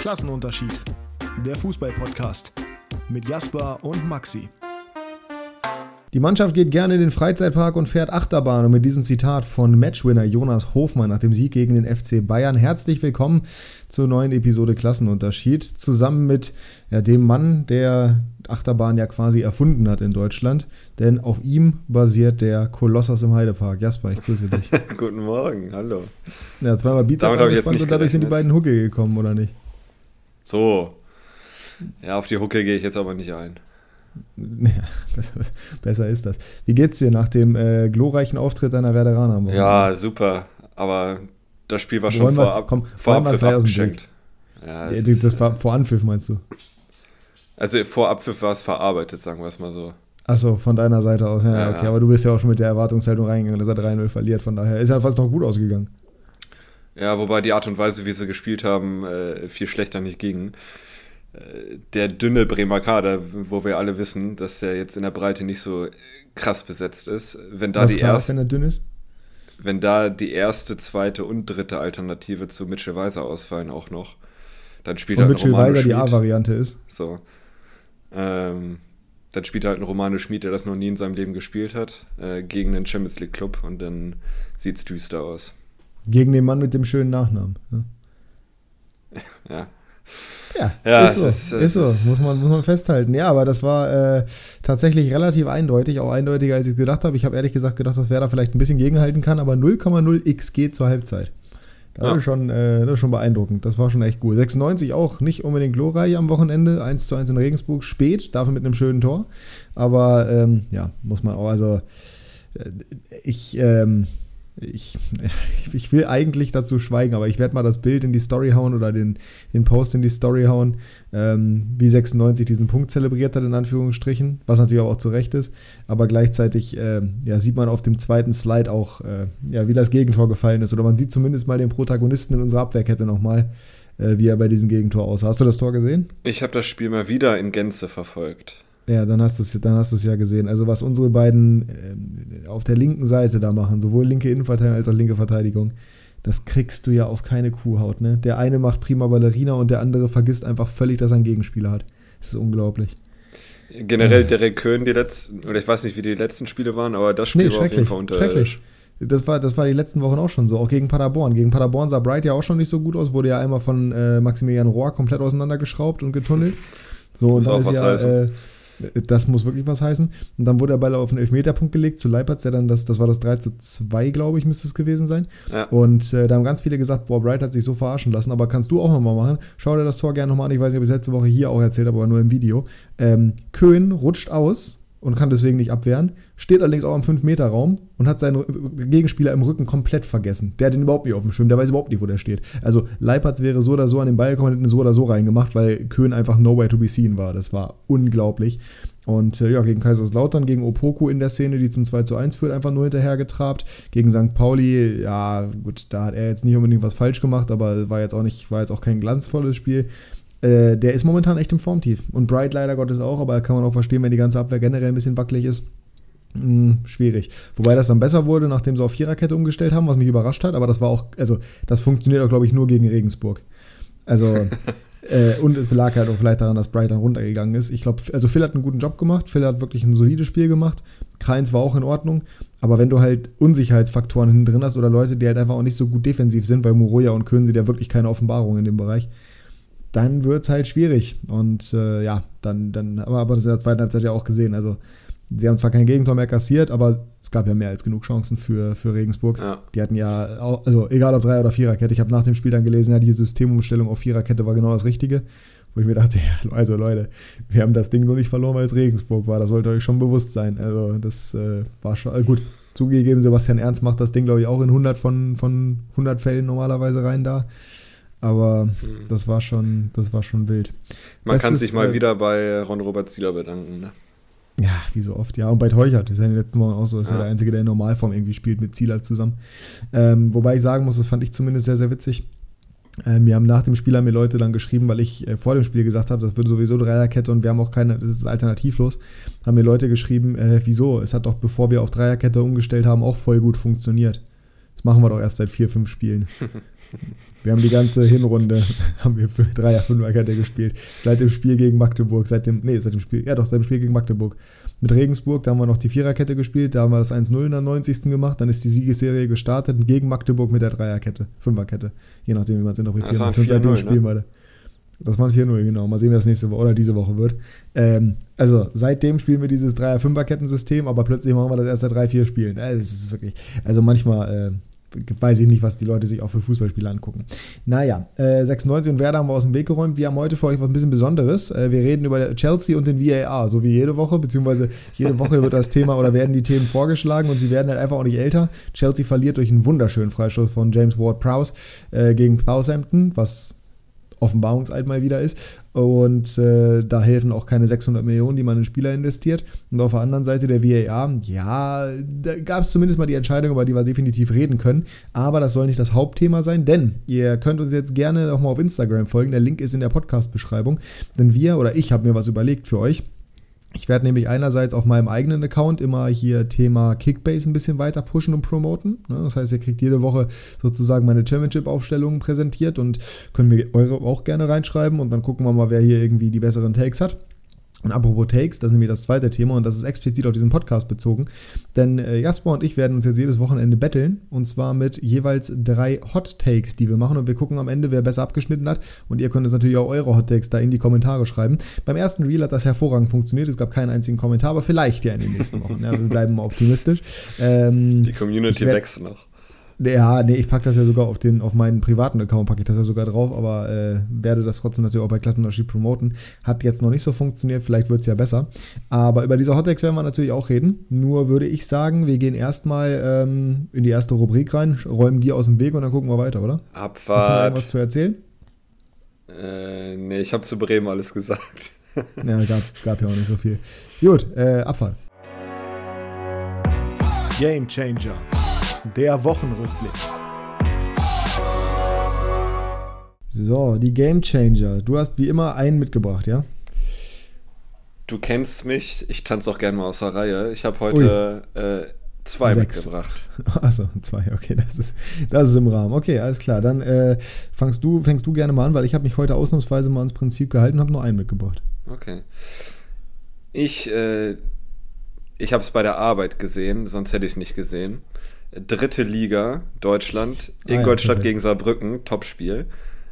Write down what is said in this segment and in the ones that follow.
Klassenunterschied. Der Fußball-Podcast mit Jasper und Maxi. Die Mannschaft geht gerne in den Freizeitpark und fährt Achterbahn. Und mit diesem Zitat von Matchwinner Jonas Hofmann nach dem Sieg gegen den FC Bayern herzlich willkommen zur neuen Episode Klassenunterschied. Zusammen mit ja, dem Mann, der Achterbahn ja quasi erfunden hat in Deutschland. Denn auf ihm basiert der Kolossos im Heidepark. Jasper, ich grüße dich. Guten Morgen, hallo. Ja, zweimal Bizeps angespannt und dadurch sind die beiden Hucke gekommen, oder nicht? So. Ja, auf die Hucke gehe ich jetzt aber nicht ein. Ja, besser, besser, ist das. Wie geht's dir nach dem äh, glorreichen Auftritt deiner Werderaner am Wochenende? Ja, super. Aber das Spiel war schon vorab, komm, vorab abgeschenkt. Ja, das, das war vor Anpfiff, meinst du? Also vor Abpfiff war es verarbeitet, sagen wir es mal so. Achso, von deiner Seite aus. Ja, ja, okay, aber du bist ja auch schon mit der Erwartungshaltung reingegangen, dass er 3-0 verliert. Von daher ist ja fast noch gut ausgegangen. Ja, wobei die Art und Weise, wie sie gespielt haben, äh, viel schlechter nicht ging. Äh, der dünne Bremer Kader, wo wir alle wissen, dass der jetzt in der Breite nicht so krass besetzt ist. Wenn da Was die klar erste, wenn er dünn ist? Wenn da die erste, zweite und dritte Alternative zu Mitchell Weiser ausfallen auch noch, dann spielt und halt Mitchell Romano Weiser die A-Variante ist. So. Ähm, dann spielt halt ein Romano Schmid, der das noch nie in seinem Leben gespielt hat, äh, gegen den Champions League Club und dann sieht es düster aus. Gegen den Mann mit dem schönen Nachnamen. Ne? ja. Ja, ja ist so, ist, ist so. Muss, man, muss man festhalten. Ja, aber das war äh, tatsächlich relativ eindeutig, auch eindeutiger, als ich gedacht habe. Ich habe ehrlich gesagt gedacht, dass Werder vielleicht ein bisschen gegenhalten kann, aber 0,0 XG zur Halbzeit. Das, ja. ist schon, äh, das ist schon beeindruckend. Das war schon echt gut. 96 auch nicht unbedingt glorreich am Wochenende. 1 zu 1 in Regensburg. Spät, dafür mit einem schönen Tor. Aber ähm, ja, muss man auch. Also, äh, ich. Ähm, ich, ich will eigentlich dazu schweigen, aber ich werde mal das Bild in die Story hauen oder den, den Post in die Story hauen, ähm, wie 96 diesen Punkt zelebriert hat, in Anführungsstrichen, was natürlich auch zu Recht ist. Aber gleichzeitig äh, ja, sieht man auf dem zweiten Slide auch, äh, ja, wie das Gegentor gefallen ist. Oder man sieht zumindest mal den Protagonisten in unserer Abwehrkette nochmal, äh, wie er bei diesem Gegentor aussah. Hast du das Tor gesehen? Ich habe das Spiel mal wieder in Gänze verfolgt. Ja, dann hast du es dann hast ja gesehen. Also was unsere beiden äh, auf der linken Seite da machen, sowohl linke Innenverteidigung als auch linke Verteidigung, das kriegst du ja auf keine Kuhhaut. Ne? Der eine macht prima Ballerina und der andere vergisst einfach völlig, dass er einen Gegenspieler hat. Das ist unglaublich. Generell Derek Köhn, die letzten, oder ich weiß nicht, wie die letzten Spiele waren, aber das Spiel nee, war auf jeden Fall unterirdisch. Das war, das war die letzten Wochen auch schon so, auch gegen Paderborn. Gegen Paderborn sah Bright ja auch schon nicht so gut aus, wurde ja einmal von äh, Maximilian Rohr komplett auseinandergeschraubt und getunnelt. So, und dann ist ja, äh, das muss wirklich was heißen. Und dann wurde der Ball auf den Elfmeterpunkt gelegt zu Leipertz, der dann das, das war das 3 zu 2, glaube ich, müsste es gewesen sein. Ja. Und äh, da haben ganz viele gesagt, boah, Bright hat sich so verarschen lassen, aber kannst du auch nochmal machen. Schau dir das Tor gerne nochmal an. Ich weiß nicht, ob ich es letzte Woche hier auch erzählt habe, aber nur im Video. Ähm, Köhn rutscht aus und kann deswegen nicht abwehren. Steht allerdings auch im 5-Meter-Raum und hat seinen Gegenspieler im Rücken komplett vergessen. Der hat den überhaupt nicht auf dem Schirm, der weiß überhaupt nicht, wo der steht. Also Leipertz wäre so oder so an den Ball gekommen und hätte so oder so reingemacht, weil Köhn einfach nowhere to be seen war. Das war unglaublich. Und äh, ja, gegen Kaiserslautern, gegen Opoku in der Szene, die zum 2 zu 1 führt, einfach nur hinterher getrabt. Gegen St. Pauli, ja, gut, da hat er jetzt nicht unbedingt was falsch gemacht, aber war jetzt auch nicht, war jetzt auch kein glanzvolles Spiel. Äh, der ist momentan echt im Formtief. Und Bright leider Gottes auch, aber kann man auch verstehen, wenn die ganze Abwehr generell ein bisschen wackelig ist. Hm, schwierig. Wobei das dann besser wurde, nachdem sie auf Viererkette umgestellt haben, was mich überrascht hat. Aber das war auch, also das funktioniert auch, glaube ich, nur gegen Regensburg. Also, äh, und es lag halt auch vielleicht daran, dass Bright dann runtergegangen ist. Ich glaube, also Phil hat einen guten Job gemacht. Phil hat wirklich ein solides Spiel gemacht. Kreins war auch in Ordnung. Aber wenn du halt Unsicherheitsfaktoren hinten drin hast oder Leute, die halt einfach auch nicht so gut defensiv sind, weil Moroja und Köhn sind ja wirklich keine Offenbarung in dem Bereich, dann wird es halt schwierig. Und äh, ja, dann, dann, aber, aber das in der zweiten Halbzeit ja auch gesehen. Also, sie haben zwar kein Gegentor mehr kassiert, aber es gab ja mehr als genug Chancen für, für Regensburg. Ja. Die hatten ja, auch, also egal ob Drei- oder Viererkette, ich habe nach dem Spiel dann gelesen, ja, die Systemumstellung auf Viererkette war genau das Richtige. Wo ich mir dachte, ja, also Leute, wir haben das Ding nur nicht verloren, weil es Regensburg war. Das sollte euch schon bewusst sein. Also, das äh, war schon, äh, gut, zugegeben, Sebastian Ernst macht das Ding, glaube ich, auch in 100 von, von 100 Fällen normalerweise rein da. Aber mhm. das war schon, das war schon wild. Man Bestes, kann sich mal äh, wieder bei Ron-Robert Zieler bedanken, ne? Ja, wie so oft. Ja, und bei Teuchert ist ja in den letzten Wochen auch so. Ist ja. ja der Einzige, der in Normalform irgendwie spielt mit Zieler zusammen. Ähm, wobei ich sagen muss, das fand ich zumindest sehr, sehr witzig. Ähm, wir haben nach dem Spiel haben mir Leute dann geschrieben, weil ich äh, vor dem Spiel gesagt habe, das wird sowieso Dreierkette und wir haben auch keine, das ist alternativlos. Haben mir Leute geschrieben, äh, wieso? Es hat doch, bevor wir auf Dreierkette umgestellt haben, auch voll gut funktioniert. Das machen wir doch erst seit vier, fünf Spielen. Wir haben die ganze Hinrunde haben wir für Dreier, Fünferkette gespielt. Seit dem Spiel gegen Magdeburg, seit dem, nee, seit dem Spiel, ja doch, seit dem Spiel gegen Magdeburg. Mit Regensburg, da haben wir noch die Viererkette gespielt, da haben wir das 1-0 in der 90. gemacht, dann ist die Siegesserie gestartet gegen Magdeburg mit der Dreierkette, Fünferkette, je nachdem, wie man es interpretiert. Das Und seitdem spielen ne? wir das waren 4-0, genau. Mal sehen, wie das nächste Woche oder diese Woche wird. Ähm, also, seitdem spielen wir dieses Dreier-Fünfer-Kettensystem, aber plötzlich machen wir das erst seit drei, vier Spielen. Äh, das ist wirklich, also manchmal, äh, weiß ich nicht, was die Leute sich auch für Fußballspiele angucken. Naja, äh, 96 und Werder haben wir aus dem Weg geräumt. Wir haben heute für euch was ein bisschen Besonderes. Äh, wir reden über Chelsea und den VAR, so wie jede Woche, beziehungsweise jede Woche wird das Thema oder werden die Themen vorgeschlagen und sie werden halt einfach auch nicht älter. Chelsea verliert durch einen wunderschönen Freistoß von James Ward-Prowse äh, gegen Southampton, was Offenbarungseid mal wieder ist. Und äh, da helfen auch keine 600 Millionen, die man in Spieler investiert. Und auf der anderen Seite der VAR, ja, da gab es zumindest mal die Entscheidung, über die wir definitiv reden können. Aber das soll nicht das Hauptthema sein, denn ihr könnt uns jetzt gerne nochmal auf Instagram folgen. Der Link ist in der Podcast-Beschreibung. Denn wir oder ich habe mir was überlegt für euch. Ich werde nämlich einerseits auf meinem eigenen Account immer hier Thema Kickbase ein bisschen weiter pushen und promoten. Ne? Das heißt, ihr kriegt jede Woche sozusagen meine Championship-Aufstellungen präsentiert und können mir eure auch gerne reinschreiben und dann gucken wir mal, wer hier irgendwie die besseren Takes hat. Und apropos Takes, das ist nämlich das zweite Thema und das ist explizit auf diesen Podcast bezogen. Denn äh, Jasper und ich werden uns jetzt jedes Wochenende betteln und zwar mit jeweils drei Hot Takes, die wir machen und wir gucken am Ende, wer besser abgeschnitten hat. Und ihr könnt uns natürlich auch eure Hot Takes da in die Kommentare schreiben. Beim ersten Reel hat das hervorragend funktioniert. Es gab keinen einzigen Kommentar, aber vielleicht ja in den nächsten Wochen. Ja, wir bleiben mal optimistisch. Ähm, die Community wächst noch. Ja, nee, ich packe das ja sogar auf, den, auf meinen privaten Account, packe ich das ja sogar drauf, aber äh, werde das trotzdem natürlich auch bei Klassenunterschied promoten. Hat jetzt noch nicht so funktioniert, vielleicht wird es ja besser. Aber über diese Hottex werden wir natürlich auch reden. Nur würde ich sagen, wir gehen erstmal ähm, in die erste Rubrik rein, räumen die aus dem Weg und dann gucken wir weiter, oder? Abfahrt. Hast du noch irgendwas zu erzählen? Äh, nee, ich habe zu Bremen alles gesagt. ja, gab, gab ja auch nicht so viel. Gut, äh, Abfahrt. Game Changer der Wochenrückblick. So, die Game Changer. Du hast wie immer einen mitgebracht, ja? Du kennst mich, ich tanze auch gerne mal aus der Reihe. Ich habe heute äh, zwei Sechs. mitgebracht. Achso, zwei, okay, das ist, das ist im Rahmen. Okay, alles klar. Dann äh, fängst, du, fängst du gerne mal an, weil ich habe mich heute ausnahmsweise mal ans Prinzip gehalten und habe nur einen mitgebracht. Okay. Ich, äh, ich habe es bei der Arbeit gesehen, sonst hätte ich es nicht gesehen dritte Liga Deutschland, Ingolstadt ah, ja, gegen Saarbrücken, Topspiel.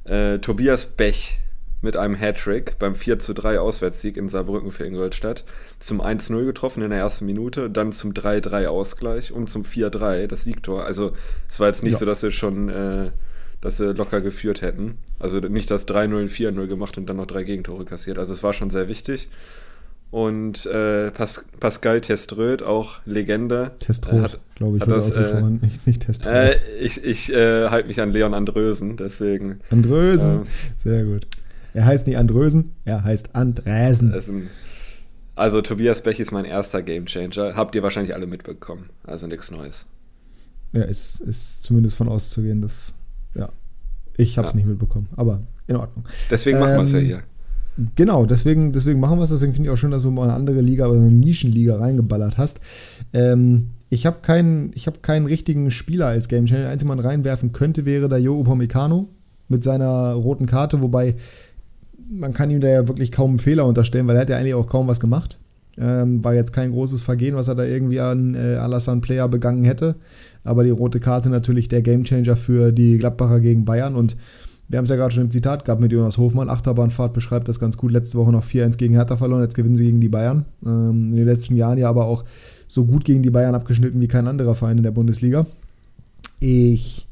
Äh, Tobias Bech mit einem Hattrick beim 4 zu 3 Auswärtssieg in Saarbrücken für Ingolstadt. Zum 1-0 getroffen in der ersten Minute, dann zum 3-3 Ausgleich und zum 4-3 das Siegtor. Also es war jetzt nicht ja. so, dass sie schon äh, dass sie locker geführt hätten. Also nicht das 3-0, 4-0 gemacht und dann noch drei Gegentore kassiert. Also es war schon sehr wichtig. Und äh, Pas Pascal Teströd, auch Legende. Teströd, glaube ich, hat das, äh, nicht, nicht Teströd. Äh, ich ich äh, halte mich an Leon Andrösen, deswegen. Andrösen, ähm, sehr gut. Er heißt nicht Andrösen, er heißt Andräsen. Ein, also Tobias Bech ist mein erster Gamechanger. Habt ihr wahrscheinlich alle mitbekommen. Also nichts Neues. Ja, ist, ist zumindest von auszugehen, dass, ja, ich habe es ja. nicht mitbekommen, aber in Ordnung. Deswegen ähm, machen wir es ja hier. Genau, deswegen, deswegen machen wir es. Deswegen finde ich auch schön, dass du mal eine andere Liga oder eine Nischenliga reingeballert hast. Ähm, ich habe keinen, hab keinen richtigen Spieler als Game Channel. Der einzige, man reinwerfen könnte, wäre der Jo Upamecano mit seiner roten Karte, wobei man kann ihm da ja wirklich kaum einen Fehler unterstellen, weil er hat ja eigentlich auch kaum was gemacht. Ähm, war jetzt kein großes Vergehen, was er da irgendwie an äh, Alassane Player begangen hätte. Aber die rote Karte natürlich der Gamechanger für die Gladbacher gegen Bayern und wir haben es ja gerade schon im Zitat gehabt mit Jonas Hofmann. Achterbahnfahrt beschreibt das ganz gut. Letzte Woche noch 4-1 gegen Hertha verloren, jetzt gewinnen sie gegen die Bayern. Ähm, in den letzten Jahren ja aber auch so gut gegen die Bayern abgeschnitten wie kein anderer Verein in der Bundesliga. Ich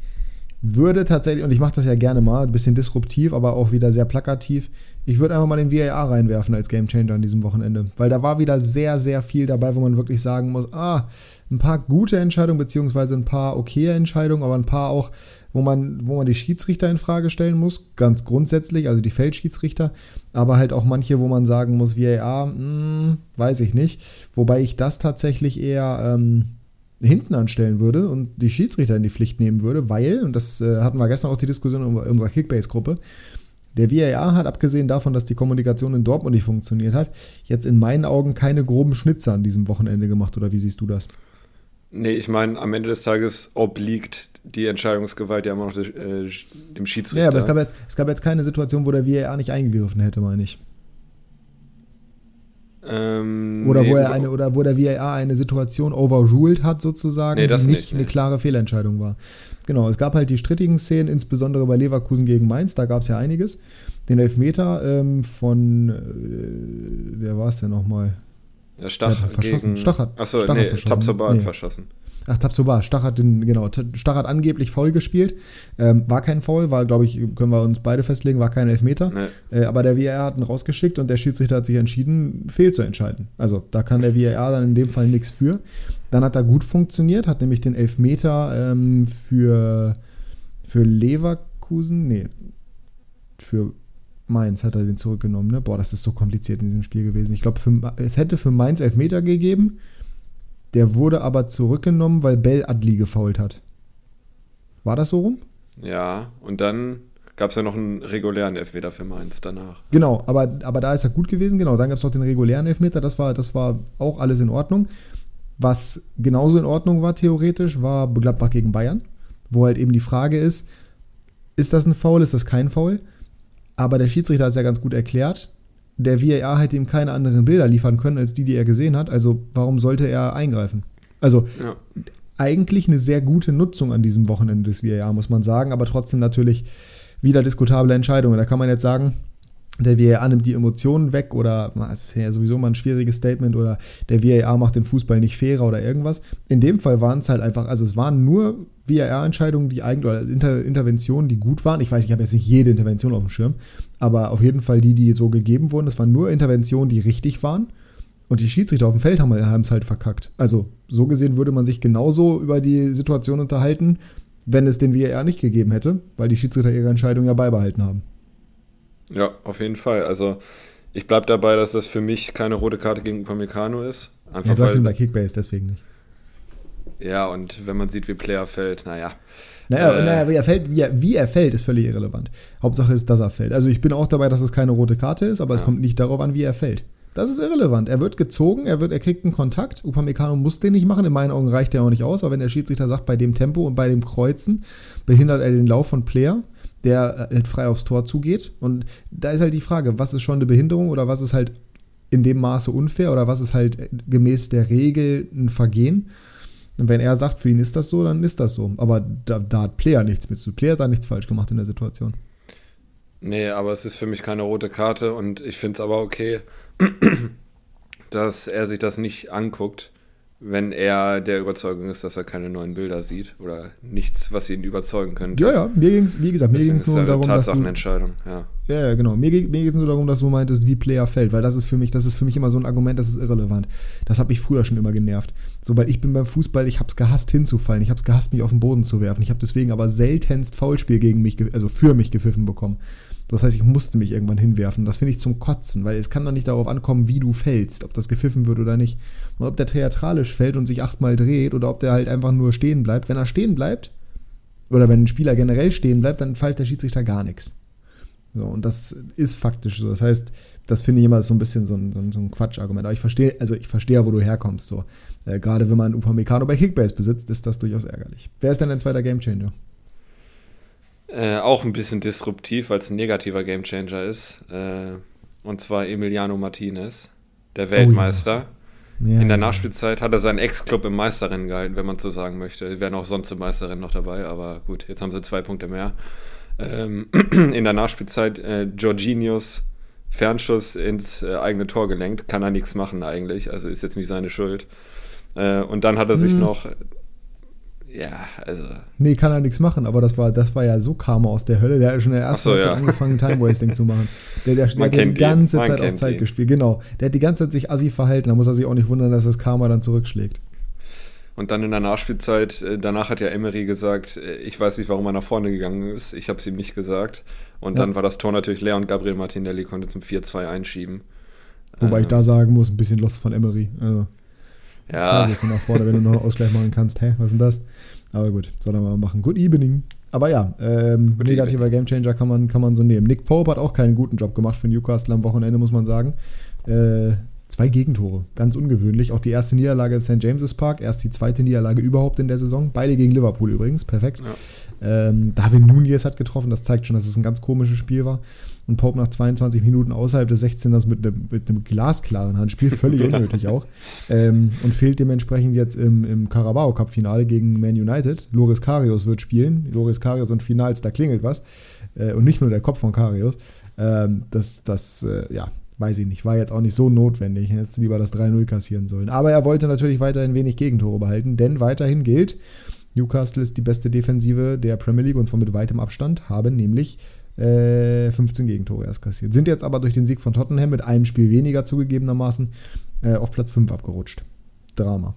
würde tatsächlich, und ich mache das ja gerne mal, ein bisschen disruptiv, aber auch wieder sehr plakativ, ich würde einfach mal den VAR reinwerfen als Gamechanger an diesem Wochenende. Weil da war wieder sehr, sehr viel dabei, wo man wirklich sagen muss, ah, ein paar gute Entscheidungen, beziehungsweise ein paar okaye Entscheidungen, aber ein paar auch wo man, wo man die Schiedsrichter in Frage stellen muss, ganz grundsätzlich, also die Feldschiedsrichter, aber halt auch manche, wo man sagen muss, VAR, mh, hm, weiß ich nicht. Wobei ich das tatsächlich eher ähm, hinten anstellen würde und die Schiedsrichter in die Pflicht nehmen würde, weil, und das äh, hatten wir gestern auch die Diskussion in unserer Kickbase-Gruppe, der VAR hat, abgesehen davon, dass die Kommunikation in Dortmund nicht funktioniert hat, jetzt in meinen Augen keine groben Schnitzer an diesem Wochenende gemacht, oder wie siehst du das? Nee, ich meine, am Ende des Tages obliegt die Entscheidungsgewalt ja immer noch äh, dem Schiedsrichter. Ja, aber es gab, jetzt, es gab jetzt keine Situation, wo der VAR nicht eingegriffen hätte, meine ich. Ähm, oder, nee, wo er eine, oder wo der VAR eine Situation overruled hat, sozusagen, nee, die nicht, nicht eine nee. klare Fehlentscheidung war. Genau, es gab halt die strittigen Szenen, insbesondere bei Leverkusen gegen Mainz, da gab es ja einiges. Den Elfmeter ähm, von, äh, wer war es denn nochmal? Ja, Stach ja, verschossen. Gegen, Stach hat, achso, nee, Tabsoba nee. verschossen. Ach, Tabsoba, Stach hat den, genau, Stach hat angeblich faul gespielt. Ähm, war kein Foul, war, glaube ich, können wir uns beide festlegen, war kein Elfmeter. Nee. Äh, aber der VAR hat ihn rausgeschickt und der Schiedsrichter hat sich entschieden, fehl zu entscheiden. Also da kann der VAR dann in dem Fall nichts für. Dann hat er gut funktioniert, hat nämlich den Elfmeter ähm, für, für Leverkusen, nee, für Mainz hat er den zurückgenommen. Ne? Boah, das ist so kompliziert in diesem Spiel gewesen. Ich glaube, es hätte für Mainz Elfmeter gegeben. Der wurde aber zurückgenommen, weil Bell Adli gefault hat. War das so rum? Ja, und dann gab es ja noch einen regulären Elfmeter für Mainz danach. Genau, aber, aber da ist er gut gewesen. Genau, dann gab es noch den regulären Elfmeter. Das war, das war auch alles in Ordnung. Was genauso in Ordnung war, theoretisch, war Gladbach gegen Bayern. Wo halt eben die Frage ist: Ist das ein Foul, ist das kein Foul? Aber der Schiedsrichter hat es ja ganz gut erklärt. Der VAR hätte ihm keine anderen Bilder liefern können, als die, die er gesehen hat. Also warum sollte er eingreifen? Also ja. eigentlich eine sehr gute Nutzung an diesem Wochenende des VAR, muss man sagen. Aber trotzdem natürlich wieder diskutable Entscheidungen. Da kann man jetzt sagen, der VAR nimmt die Emotionen weg oder das ist ja sowieso mal ein schwieriges Statement oder der VAR macht den Fußball nicht fairer oder irgendwas. In dem Fall waren es halt einfach, also es waren nur VAR-Entscheidungen, die eigentlich, oder Inter Interventionen, die gut waren. Ich weiß, ich habe jetzt nicht jede Intervention auf dem Schirm, aber auf jeden Fall die, die so gegeben wurden. Das waren nur Interventionen, die richtig waren. Und die Schiedsrichter auf dem Feld haben es halt verkackt. Also so gesehen würde man sich genauso über die Situation unterhalten, wenn es den VAR nicht gegeben hätte, weil die Schiedsrichter ihre Entscheidung ja beibehalten haben. Ja, auf jeden Fall. Also ich bleibe dabei, dass das für mich keine rote Karte gegen Upamecano ist. Einfach ja, du hast ihn bei Kickbase, deswegen nicht. Ja, und wenn man sieht, wie Player fällt, naja. Naja, äh, naja wie, er fällt, wie, er, wie er fällt, ist völlig irrelevant. Hauptsache ist, dass er fällt. Also ich bin auch dabei, dass es keine rote Karte ist, aber ja. es kommt nicht darauf an, wie er fällt. Das ist irrelevant. Er wird gezogen, er, wird, er kriegt einen Kontakt. Upamecano muss den nicht machen. In meinen Augen reicht der auch nicht aus. Aber wenn der Schiedsrichter sagt, bei dem Tempo und bei dem Kreuzen behindert er den Lauf von Player, der halt frei aufs Tor zugeht. Und da ist halt die Frage, was ist schon eine Behinderung oder was ist halt in dem Maße unfair oder was ist halt gemäß der Regel ein Vergehen. Und wenn er sagt, für ihn ist das so, dann ist das so. Aber da, da hat Player nichts mit zu. Player hat da nichts falsch gemacht in der Situation. Nee, aber es ist für mich keine rote Karte und ich finde es aber okay, dass er sich das nicht anguckt wenn er der Überzeugung ist, dass er keine neuen Bilder sieht oder nichts, was ihn überzeugen könnte. Ja, ja, mir ging es, wie gesagt, mir ging es nur darum, dass du, Entscheidung, ja. Ja, ja, genau. Mir, mir ging es nur darum, dass du meintest, wie Player fällt, weil das ist für mich, das ist für mich immer so ein Argument, das ist irrelevant. Das hat mich früher schon immer genervt. Sobald ich bin beim Fußball, ich habe es gehasst hinzufallen, ich habe es gehasst mich auf den Boden zu werfen. Ich habe deswegen aber seltenst Foulspiel gegen mich, also für mich gepfiffen bekommen. Das heißt, ich musste mich irgendwann hinwerfen. Das finde ich zum Kotzen, weil es kann doch nicht darauf ankommen, wie du fällst, ob das gepfiffen wird oder nicht. Und ob der theatralisch fällt und sich achtmal dreht oder ob der halt einfach nur stehen bleibt. Wenn er stehen bleibt, oder wenn ein Spieler generell stehen bleibt, dann fällt der Schiedsrichter gar nichts. So, und das ist faktisch so. Das heißt, das finde ich immer so ein bisschen so ein, so ein, so ein Quatschargument. Aber ich verstehe, also ich verstehe, wo du herkommst. So. Äh, Gerade wenn man Upamecano bei Kickbase besitzt, ist das durchaus ärgerlich. Wer ist denn dein zweiter Gamechanger? Äh, auch ein bisschen disruptiv, weil es ein negativer Gamechanger ist. Äh, und zwar Emiliano Martinez, der Weltmeister. Oh, ja. Ja, in der Nachspielzeit hat er seinen Ex-Club im Meisterrennen gehalten, wenn man so sagen möchte. Die wären auch sonst im Meisterrennen noch dabei, aber gut, jetzt haben sie zwei Punkte mehr. Ähm, in der Nachspielzeit äh, Jorginhos Fernschuss ins äh, eigene Tor gelenkt. Kann er nichts machen eigentlich, also ist jetzt nicht seine Schuld. Äh, und dann hat er sich mhm. noch ja, also. Nee, kann er nichts machen, aber das war, das war ja so Karma aus der Hölle. Der hat schon in der ersten so, ja. angefangen, Time-Wasting zu machen. Der, der, der hat die ganze Zeit auf Zeit ihn. gespielt. Genau. Der hat die ganze Zeit sich assi verhalten. Da muss er sich auch nicht wundern, dass das Karma dann zurückschlägt. Und dann in der Nachspielzeit, äh, danach hat ja Emery gesagt, äh, ich weiß nicht, warum er nach vorne gegangen ist. Ich habe es ihm nicht gesagt. Und ja. dann war das Tor natürlich leer und Gabriel Martinelli konnte zum 4-2 einschieben. Wobei ähm, ich da sagen muss, ein bisschen Lost von Emery. Also, ja. Klar gehst du nach vorne, wenn du noch einen Ausgleich machen kannst. Hä, was ist denn das? Aber gut, soll er mal machen. Good evening. Aber ja, ähm, negativer Gamechanger kann man, kann man so nehmen. Nick Pope hat auch keinen guten Job gemacht für Newcastle am Wochenende, muss man sagen. Äh, Zwei Gegentore, ganz ungewöhnlich. Auch die erste Niederlage im St. James's Park, erst die zweite Niederlage überhaupt in der Saison. Beide gegen Liverpool übrigens, perfekt. Ja. Ähm, David Nunez hat getroffen, das zeigt schon, dass es ein ganz komisches Spiel war. Und Pope nach 22 Minuten außerhalb des 16ers mit, ne, mit einem glasklaren Handspiel, völlig unnötig auch. Ähm, und fehlt dementsprechend jetzt im, im Carabao Cup-Finale gegen Man United. Loris Karius wird spielen. Loris Karius und Finals, da klingelt was. Äh, und nicht nur der Kopf von Karius. Ähm, das, das, äh, ja, weiß ich nicht, war jetzt auch nicht so notwendig. Jetzt lieber das 3-0 kassieren sollen. Aber er wollte natürlich weiterhin wenig Gegentore behalten, denn weiterhin gilt, Newcastle ist die beste Defensive der Premier League und zwar mit weitem Abstand, haben nämlich äh, 15 Gegentore erst kassiert. Sind jetzt aber durch den Sieg von Tottenham mit einem Spiel weniger zugegebenermaßen äh, auf Platz 5 abgerutscht. Drama.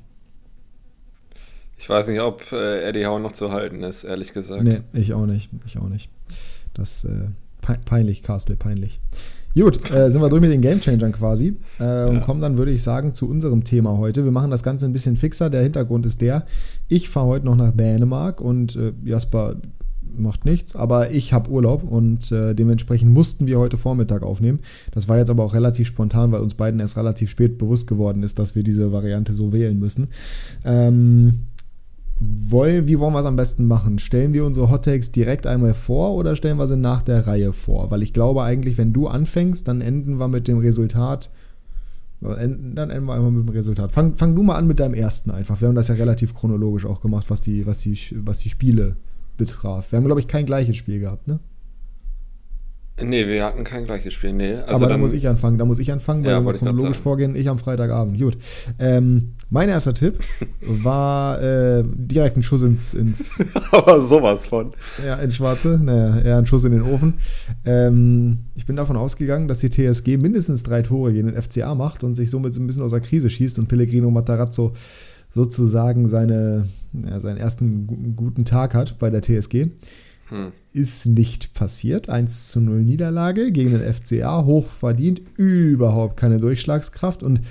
Ich weiß nicht, ob äh, Eddie Howe noch zu halten ist, ehrlich gesagt. Nee, ich auch nicht. Ich auch nicht. Das äh, peinlich, Castle, peinlich. Gut, äh, sind wir durch mit den Gamechangern quasi äh, und ja. kommen dann, würde ich sagen, zu unserem Thema heute. Wir machen das Ganze ein bisschen fixer. Der Hintergrund ist der, ich fahre heute noch nach Dänemark und äh, Jasper macht nichts, aber ich habe Urlaub und äh, dementsprechend mussten wir heute Vormittag aufnehmen. Das war jetzt aber auch relativ spontan, weil uns beiden erst relativ spät bewusst geworden ist, dass wir diese Variante so wählen müssen. Ähm, wollen, wie wollen wir es am besten machen? Stellen wir unsere Hot Takes direkt einmal vor oder stellen wir sie nach der Reihe vor? Weil ich glaube eigentlich, wenn du anfängst, dann enden wir mit dem Resultat. Dann enden wir einmal mit dem Resultat. Fang, fang du mal an mit deinem ersten einfach. Wir haben das ja relativ chronologisch auch gemacht, was die, was die, was die Spiele betraf. Wir haben, glaube ich, kein gleiches Spiel gehabt, ne? Nee, wir hatten kein gleiches Spiel, nee. Also Aber da muss ich anfangen, da muss ich anfangen, weil ja, wir chronologisch vorgehen, ich am Freitagabend. Gut. Ähm, mein erster Tipp war äh, direkt ein Schuss ins, ins Aber sowas von. Ja, in Schwarze, naja, eher ein Schuss in den Ofen. Ähm, ich bin davon ausgegangen, dass die TSG mindestens drei Tore gegen den FCA macht und sich somit ein bisschen aus der Krise schießt und Pellegrino Matarazzo sozusagen seine, ja, seinen ersten guten Tag hat bei der TSG. Hm. Ist nicht passiert. 1 zu 0 Niederlage gegen den FCA, hoch verdient, überhaupt keine Durchschlagskraft. Und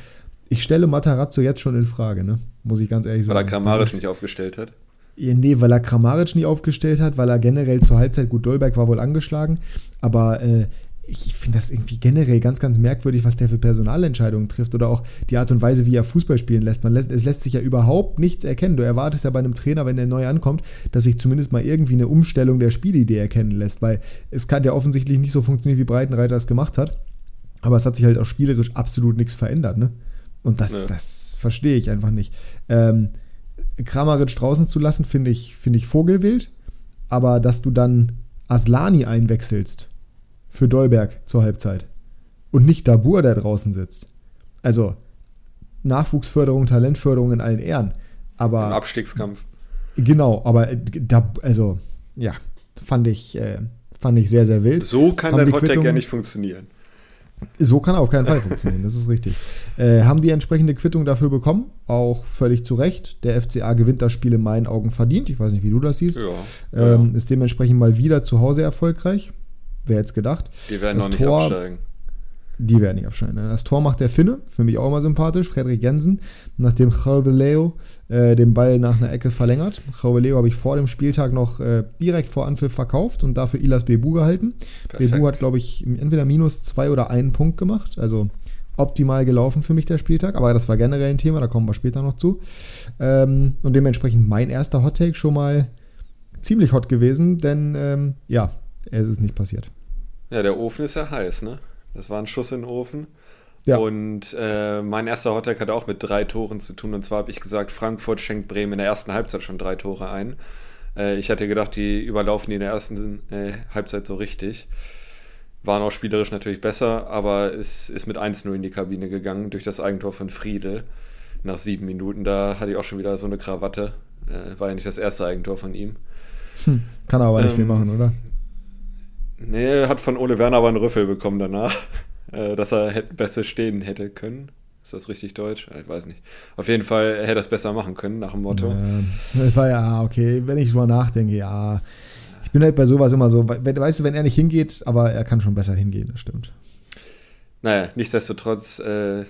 ich stelle Matarazzo jetzt schon in Frage, ne? muss ich ganz ehrlich sagen. Weil er Kramaric nicht aufgestellt hat? Nee, weil er Kramaric nicht aufgestellt hat, weil er generell zur Halbzeit, gut, Dolberg war wohl angeschlagen, aber äh, ich finde das irgendwie generell ganz, ganz merkwürdig, was der für Personalentscheidungen trifft oder auch die Art und Weise, wie er Fußball spielen lässt. Man lässt es lässt sich ja überhaupt nichts erkennen. Du erwartest ja bei einem Trainer, wenn er neu ankommt, dass sich zumindest mal irgendwie eine Umstellung der Spielidee erkennen lässt, weil es kann ja offensichtlich nicht so funktionieren, wie Breitenreiter es gemacht hat. Aber es hat sich halt auch spielerisch absolut nichts verändert, ne? Und das, ja. das verstehe ich einfach nicht. Ähm, Kramaric draußen zu lassen, finde ich, find ich vogelwild. Aber dass du dann Aslani einwechselst für Dolberg zur Halbzeit. Und nicht Dabur, der draußen sitzt. Also, Nachwuchsförderung, Talentförderung in allen Ehren. Aber. Im Abstiegskampf. Genau, aber äh, da, also, ja, fand ich, äh, fand ich sehr, sehr wild. So kann dein Hottag ja nicht funktionieren. So kann auf keinen Fall funktionieren, das ist richtig. Äh, haben die entsprechende Quittung dafür bekommen, auch völlig zu Recht. Der FCA gewinnt das Spiel in meinen Augen verdient. Ich weiß nicht, wie du das siehst. Ja, ähm, ja. Ist dementsprechend mal wieder zu Hause erfolgreich. Wer hätte es gedacht? Die werden das noch nicht Tor, absteigen. Die werden nicht absteigen. Ne? Das Tor macht der Finne, für mich auch immer sympathisch, Frederik Jensen, nachdem Leo äh, den Ball nach einer Ecke verlängert. Leo habe ich vor dem Spieltag noch äh, direkt vor Anpfiff verkauft und dafür Ilas Bebu gehalten. Perfekt. Bebu hat, glaube ich, entweder minus zwei oder einen Punkt gemacht. Also optimal gelaufen für mich der Spieltag, aber das war generell ein Thema, da kommen wir später noch zu. Ähm, und dementsprechend mein erster Hottake schon mal ziemlich hot gewesen, denn ähm, ja, es ist nicht passiert. Ja, der Ofen ist ja heiß, ne? Das war ein Schuss in den Ofen. Ja. Und äh, mein erster Hottag hat auch mit drei Toren zu tun. Und zwar habe ich gesagt, Frankfurt schenkt Bremen in der ersten Halbzeit schon drei Tore ein. Äh, ich hatte gedacht, die überlaufen die in der ersten äh, Halbzeit so richtig. Waren auch spielerisch natürlich besser, aber es ist mit 1-0 in die Kabine gegangen durch das Eigentor von Friedel nach sieben Minuten. Da hatte ich auch schon wieder so eine Krawatte. Äh, war ja nicht das erste Eigentor von ihm. Hm, kann aber nicht ähm, viel machen, oder? Nee, hat von Ole Werner aber einen Rüffel bekommen danach, äh, dass er hätte, besser stehen hätte können. Ist das richtig deutsch? Ich weiß nicht. Auf jeden Fall hätte er das besser machen können, nach dem Motto. Ja, war ja, okay, wenn ich mal nachdenke, ja. Ich bin halt bei sowas immer so, weißt du, wenn er nicht hingeht, aber er kann schon besser hingehen, das stimmt. Naja, nichtsdestotrotz äh,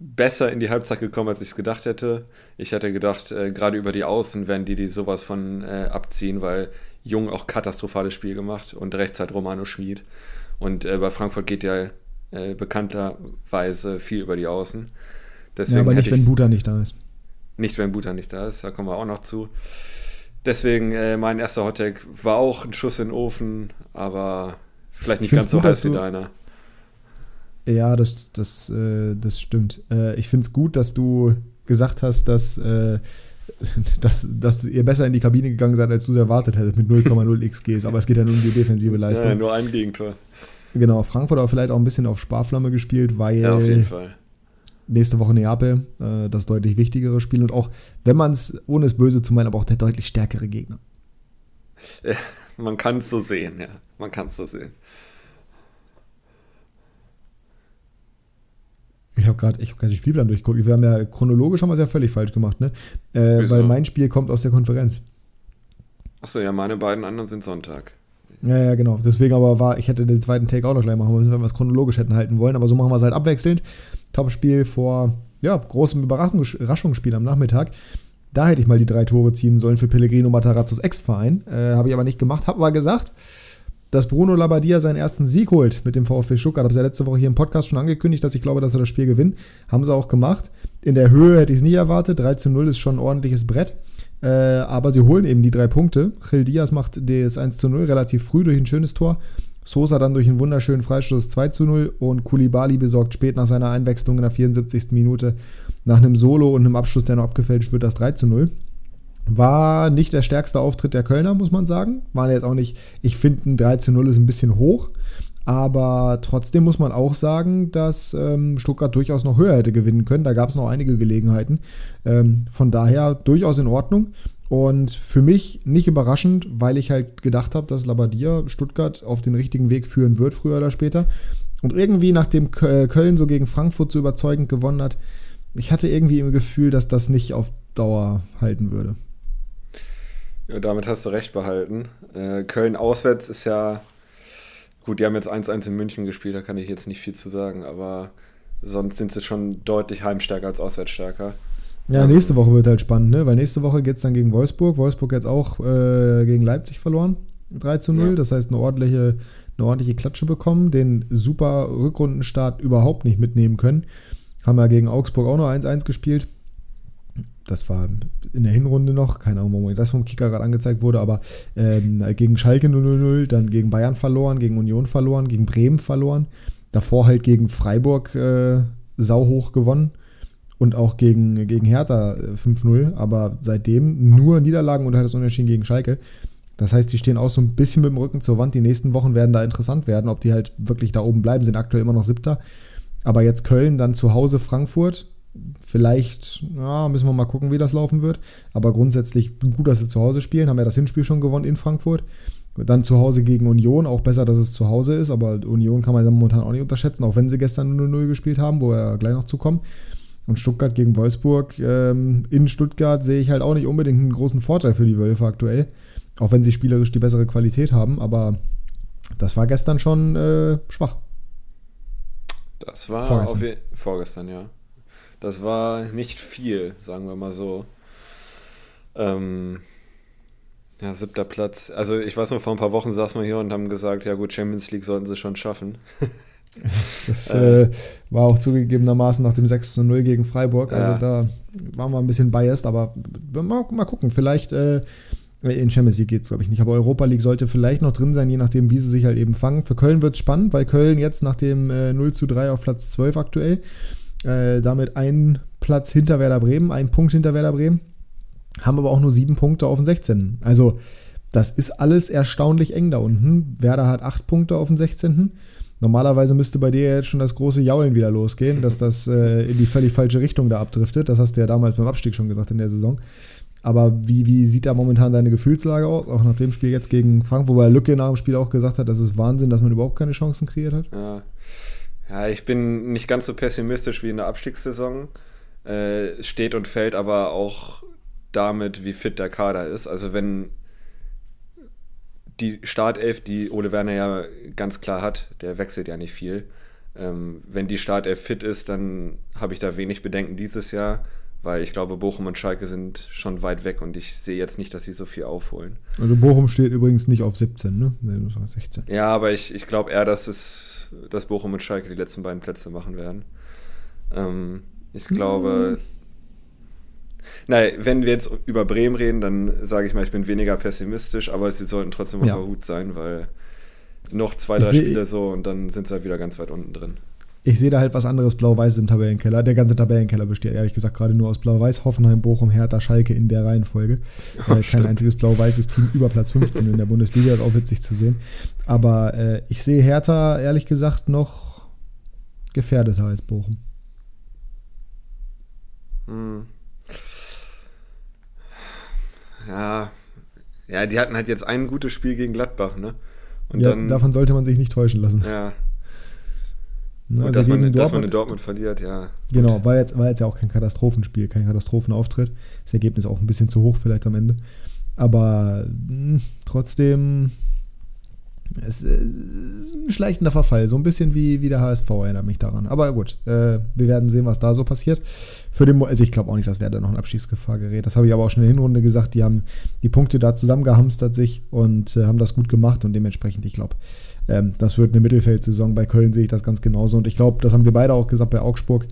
besser in die Halbzeit gekommen, als ich es gedacht hätte. Ich hätte gedacht, äh, gerade über die Außen werden die die sowas von äh, abziehen, weil Jung auch katastrophales Spiel gemacht und rechts halt Romano Schmid. Und äh, bei Frankfurt geht ja äh, bekannterweise viel über die Außen. Deswegen ja, aber nicht, wenn Buta nicht da ist. Nicht, wenn Buta nicht da ist, da kommen wir auch noch zu. Deswegen, äh, mein erster Hottag war auch ein Schuss in den Ofen, aber vielleicht nicht ganz so heiß wie deiner. Ja, das, das, äh, das stimmt. Äh, ich finde es gut, dass du gesagt hast, dass, äh, dass, dass ihr besser in die Kabine gegangen seid, als du es erwartet hättest mit 0,0 XGs. Aber es geht ja nur um die defensive Leistung. Ja, nur ein Gegentor. Genau, Frankfurt aber vielleicht auch ein bisschen auf Sparflamme gespielt, weil ja, auf jeden Fall. nächste Woche Neapel äh, das deutlich wichtigere Spiel und auch, wenn man es, ohne es böse zu meinen, aber auch der deutlich stärkere Gegner. Ja, man kann es so sehen, ja. Man kann es so sehen. Ich habe gerade hab den Spielplan durchgeguckt. Wir haben ja chronologisch haben wir es ja völlig falsch gemacht, ne? Äh, weil mein Spiel kommt aus der Konferenz. Achso, ja, meine beiden anderen sind Sonntag. Ja, ja, genau. Deswegen aber war, ich hätte den zweiten Take auch noch gleich machen müssen, wenn wir es chronologisch hätten halten wollen. Aber so machen wir es halt abwechselnd. Topspiel vor, ja, großem Überraschungsspiel am Nachmittag. Da hätte ich mal die drei Tore ziehen sollen für Pellegrino Matarazzos Ex-Verein. Äh, habe ich aber nicht gemacht. Habe aber gesagt, dass Bruno Labbadia seinen ersten Sieg holt mit dem VfB Stuttgart. Habe ich ja letzte Woche hier im Podcast schon angekündigt, dass ich glaube, dass er das Spiel gewinnt. Haben sie auch gemacht. In der Höhe hätte ich es nie erwartet. 3 zu 0 ist schon ein ordentliches Brett. Äh, aber sie holen eben die drei Punkte. Gil Diaz macht das 1 zu 0 relativ früh durch ein schönes Tor. Sosa dann durch einen wunderschönen Freistoß 2 zu 0 und Kulibali besorgt spät nach seiner Einwechslung in der 74. Minute nach einem Solo und einem Abschluss, der noch abgefälscht wird, das 3 zu 0. War nicht der stärkste Auftritt der Kölner, muss man sagen. War jetzt auch nicht, ich finde, ein 3 zu 0 ist ein bisschen hoch. Aber trotzdem muss man auch sagen, dass ähm, Stuttgart durchaus noch höher hätte gewinnen können. Da gab es noch einige Gelegenheiten. Ähm, von daher durchaus in Ordnung. Und für mich nicht überraschend, weil ich halt gedacht habe, dass Labadia Stuttgart auf den richtigen Weg führen wird, früher oder später. Und irgendwie, nachdem äh, Köln so gegen Frankfurt so überzeugend gewonnen hat, ich hatte irgendwie im Gefühl, dass das nicht auf Dauer halten würde. Ja, damit hast du recht behalten. Äh, Köln auswärts ist ja. Gut, die haben jetzt 1-1 in München gespielt, da kann ich jetzt nicht viel zu sagen, aber sonst sind sie schon deutlich heimstärker als auswärtsstärker. Ja, ähm, nächste Woche wird halt spannend, ne? Weil nächste Woche geht es dann gegen Wolfsburg. Wolfsburg jetzt auch äh, gegen Leipzig verloren. 3 zu 0. Ja. Das heißt, eine ordentliche, eine ordentliche Klatsche bekommen, den super Rückrundenstart überhaupt nicht mitnehmen können. Haben ja gegen Augsburg auch noch 1-1 gespielt das war in der Hinrunde noch, keine Ahnung, warum das vom Kicker gerade angezeigt wurde, aber ähm, gegen Schalke 0-0, dann gegen Bayern verloren, gegen Union verloren, gegen Bremen verloren, davor halt gegen Freiburg äh, sauhoch gewonnen und auch gegen, gegen Hertha 5-0, äh, aber seitdem nur Niederlagen und halt das Unentschieden gegen Schalke. Das heißt, die stehen auch so ein bisschen mit dem Rücken zur Wand. Die nächsten Wochen werden da interessant werden, ob die halt wirklich da oben bleiben, sind aktuell immer noch Siebter. Aber jetzt Köln, dann zu Hause Frankfurt, Vielleicht ja, müssen wir mal gucken, wie das laufen wird. Aber grundsätzlich gut, dass sie zu Hause spielen. Haben ja das Hinspiel schon gewonnen in Frankfurt. Dann zu Hause gegen Union. Auch besser, dass es zu Hause ist. Aber Union kann man ja momentan auch nicht unterschätzen. Auch wenn sie gestern 0-0 gespielt haben, wo wir gleich noch zukommen. Und Stuttgart gegen Wolfsburg. Ähm, in Stuttgart sehe ich halt auch nicht unbedingt einen großen Vorteil für die Wölfe aktuell. Auch wenn sie spielerisch die bessere Qualität haben. Aber das war gestern schon äh, schwach. Das war vorgestern. vorgestern, ja. Das war nicht viel, sagen wir mal so. Ähm, ja, siebter Platz. Also ich weiß noch, vor ein paar Wochen saßen wir hier und haben gesagt, ja gut, Champions League sollten sie schon schaffen. das äh, war auch zugegebenermaßen nach dem 6 zu 0 gegen Freiburg. Also ja. da waren wir ein bisschen biased, aber mal, mal gucken. Vielleicht äh, in Champions League geht es, glaube ich, nicht. Aber Europa League sollte vielleicht noch drin sein, je nachdem, wie sie sich halt eben fangen. Für Köln wird es spannend, weil Köln jetzt nach dem äh, 0 zu 3 auf Platz 12 aktuell äh, damit einen Platz hinter Werder Bremen, einen Punkt hinter Werder Bremen. Haben aber auch nur sieben Punkte auf den 16. Also, das ist alles erstaunlich eng da unten. Werder hat acht Punkte auf den 16. Normalerweise müsste bei dir jetzt schon das große Jaulen wieder losgehen, dass das äh, in die völlig falsche Richtung da abdriftet. Das hast du ja damals beim Abstieg schon gesagt in der Saison. Aber wie, wie sieht da momentan deine Gefühlslage aus? Auch nach dem Spiel jetzt gegen Frankfurt, wobei Lücke nach dem Spiel auch gesagt hat, das ist Wahnsinn, dass man überhaupt keine Chancen kreiert hat. Ja, ja, ich bin nicht ganz so pessimistisch wie in der Abstiegssaison. Äh, steht und fällt aber auch damit, wie fit der Kader ist. Also wenn die Startelf, die Ole Werner ja ganz klar hat, der wechselt ja nicht viel. Ähm, wenn die Startelf fit ist, dann habe ich da wenig Bedenken dieses Jahr weil ich glaube, Bochum und Schalke sind schon weit weg und ich sehe jetzt nicht, dass sie so viel aufholen. Also Bochum steht übrigens nicht auf 17, ne? Nee, das war 16. Ja, aber ich, ich glaube eher, dass es dass, Bochum und Schalke die letzten beiden Plätze machen werden. Ähm, ich glaube, mhm. Nein, wenn wir jetzt über Bremen reden, dann sage ich mal, ich bin weniger pessimistisch, aber sie sollten trotzdem auf ja. der Hut sein, weil noch zwei, drei Spiele so und dann sind sie halt wieder ganz weit unten drin. Ich sehe da halt was anderes Blau-Weiß im Tabellenkeller. Der ganze Tabellenkeller besteht ehrlich gesagt gerade nur aus Blau-Weiß, Hoffenheim, Bochum, Hertha, Schalke in der Reihenfolge. Oh, äh, kein einziges blau-weißes Team über Platz 15 in der Bundesliga, ist auch witzig zu sehen. Aber äh, ich sehe Hertha ehrlich gesagt noch gefährdeter als Bochum. Hm. Ja, ja, die hatten halt jetzt ein gutes Spiel gegen Gladbach, ne? Und ja, dann, davon sollte man sich nicht täuschen lassen. Ja. Ne, also dass, man, Dortmund, dass man in Dortmund verliert, ja. Genau, war jetzt, war jetzt ja auch kein Katastrophenspiel, kein Katastrophenauftritt. Das Ergebnis auch ein bisschen zu hoch vielleicht am Ende. Aber mh, hm, trotzdem es ist ein schleichender Verfall, so ein bisschen wie, wie der HSV erinnert mich daran. Aber gut, äh, wir werden sehen, was da so passiert. Für den, also ich glaube auch nicht, dass Werder noch ein Abschießgefahr gerät. Das habe ich aber auch schon in der Hinrunde gesagt. Die haben die Punkte da zusammengehamstert sich und äh, haben das gut gemacht und dementsprechend, ich glaube, ähm, das wird eine Mittelfeldsaison. Bei Köln sehe ich das ganz genauso und ich glaube, das haben wir beide auch gesagt bei Augsburg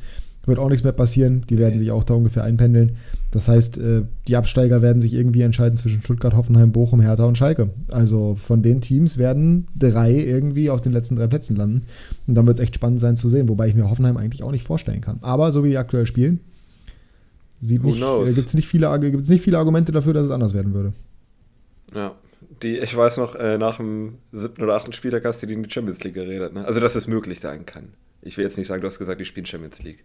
wird auch nichts mehr passieren. Die werden sich auch da ungefähr einpendeln. Das heißt, äh, die Absteiger werden sich irgendwie entscheiden zwischen Stuttgart, Hoffenheim, Bochum, Hertha und Schalke. Also von den Teams werden drei irgendwie auf den letzten drei Plätzen landen. Und dann wird es echt spannend sein zu sehen, wobei ich mir Hoffenheim eigentlich auch nicht vorstellen kann. Aber so wie die aktuell spielen, äh, gibt es nicht, viele, nicht viele Argumente dafür, dass es anders werden würde. Ja, die, ich weiß noch, äh, nach dem siebten oder achten Spieltag hast du die in die Champions League geredet. Ne? Also, dass es möglich sein kann. Ich will jetzt nicht sagen, du hast gesagt, die spielen Champions League.